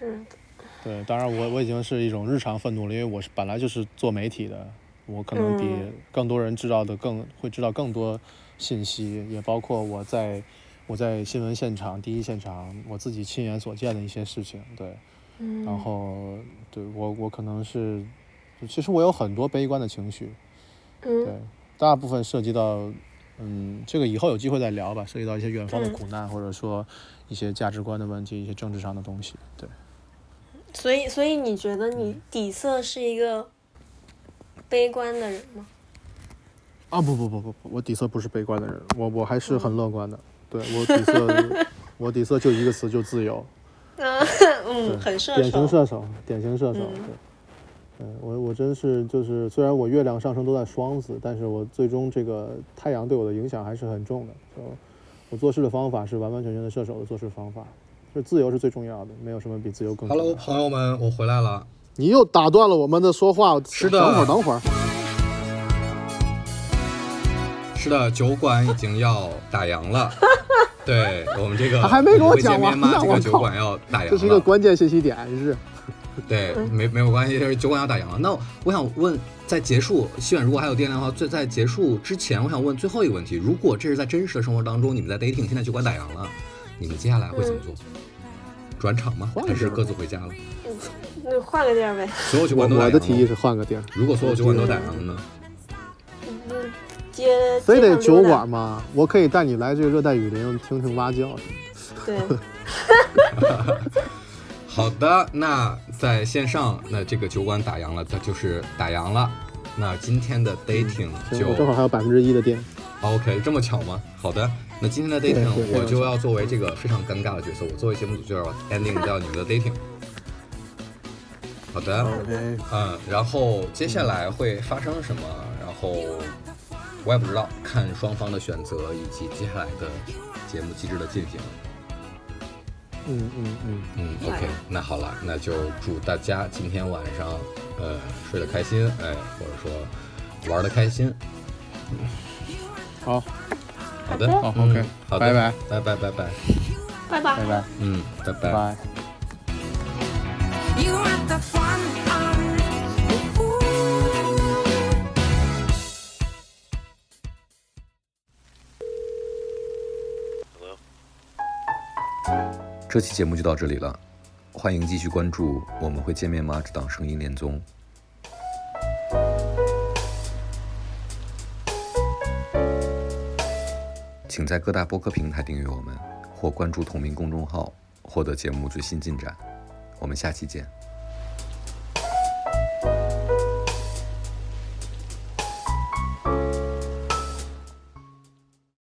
是的，对，当然我我已经是一种日常愤怒了，因为我是本来就是做媒体的，我可能比嗯。更多人知道的更会知道更多信息，也包括我在我在新闻现场第一现场我自己亲眼所见的一些事情，对，嗯，然后对我我可能是，其实我有很多悲观的情绪，对嗯，大部分涉及到，嗯，这个以后有机会再聊吧，涉及到一些远方的嗯。苦难，或者说一些价值观的问题，一些政治上的东西，对。所以所以你觉得你底色是一个悲观的人吗？啊不不不不不，我底色不是悲观的人，我我还是很乐观的。对我底色，我底色就一个词，就自由。嗯嗯，很射手典型。射手，典型射手。嗯我我真是就是，虽然我月亮上升都在双子，但是我最终这个太阳对我的影响还是很重的。就我做事的方法是完完全全的射手的做事方法，就自由是最重要的，没有什么比自由更重要 Hello，朋友们，我回来了。你又打断了我们的说话。是的等会儿等会儿。是的，酒馆已经要打烊了。对我们这个还没给我讲完吗？这个酒馆要打烊了。这是一个关键信息点，是。对，没没有关系，就是酒馆要打烊了。那我想问，在结束，希远如果还有电量的话，最在结束之前，我想问最后一个问题：如果这是在真实的生活当中，你们在 dating，现在酒馆打烊了，你们接下来会怎么做？转场吗？还是各自回家了？那换个地儿呗。所有酒我馆都打烊了我的提议是换个地儿，如果所有酒馆都打烊了呢？嗯，接非得酒馆吗？我可以带你来这个热带雨林听听蛙叫什么的。对，好的，那在线上，那这个酒馆打烊了，它就是打烊了。那今天的 dating 就正好还有百分之一的电。OK，这么巧吗？好的，那今天的 dating 我就要作为这个非常尴尬的角色，我作为节目组就要 ending 掉你们的 dating。好的，OK，嗯，然后接下来会发生什么？然后我也不知道，看双方的选择以及接下来的节目机制的进行。嗯嗯嗯，嗯，OK，那好了，那就祝大家今天晚上，呃，睡得开心，哎，或者说玩得开心。好，好的，好嗯 OK，好的，拜拜，拜拜，拜拜，拜拜。拜。拜，嗯，拜拜.这期节目就到这里了，欢迎继续关注《我们会见面吗》这档声音恋综。请在各大播客平台订阅我们，或关注同名公众号，获得节目最新进展。我们下期见。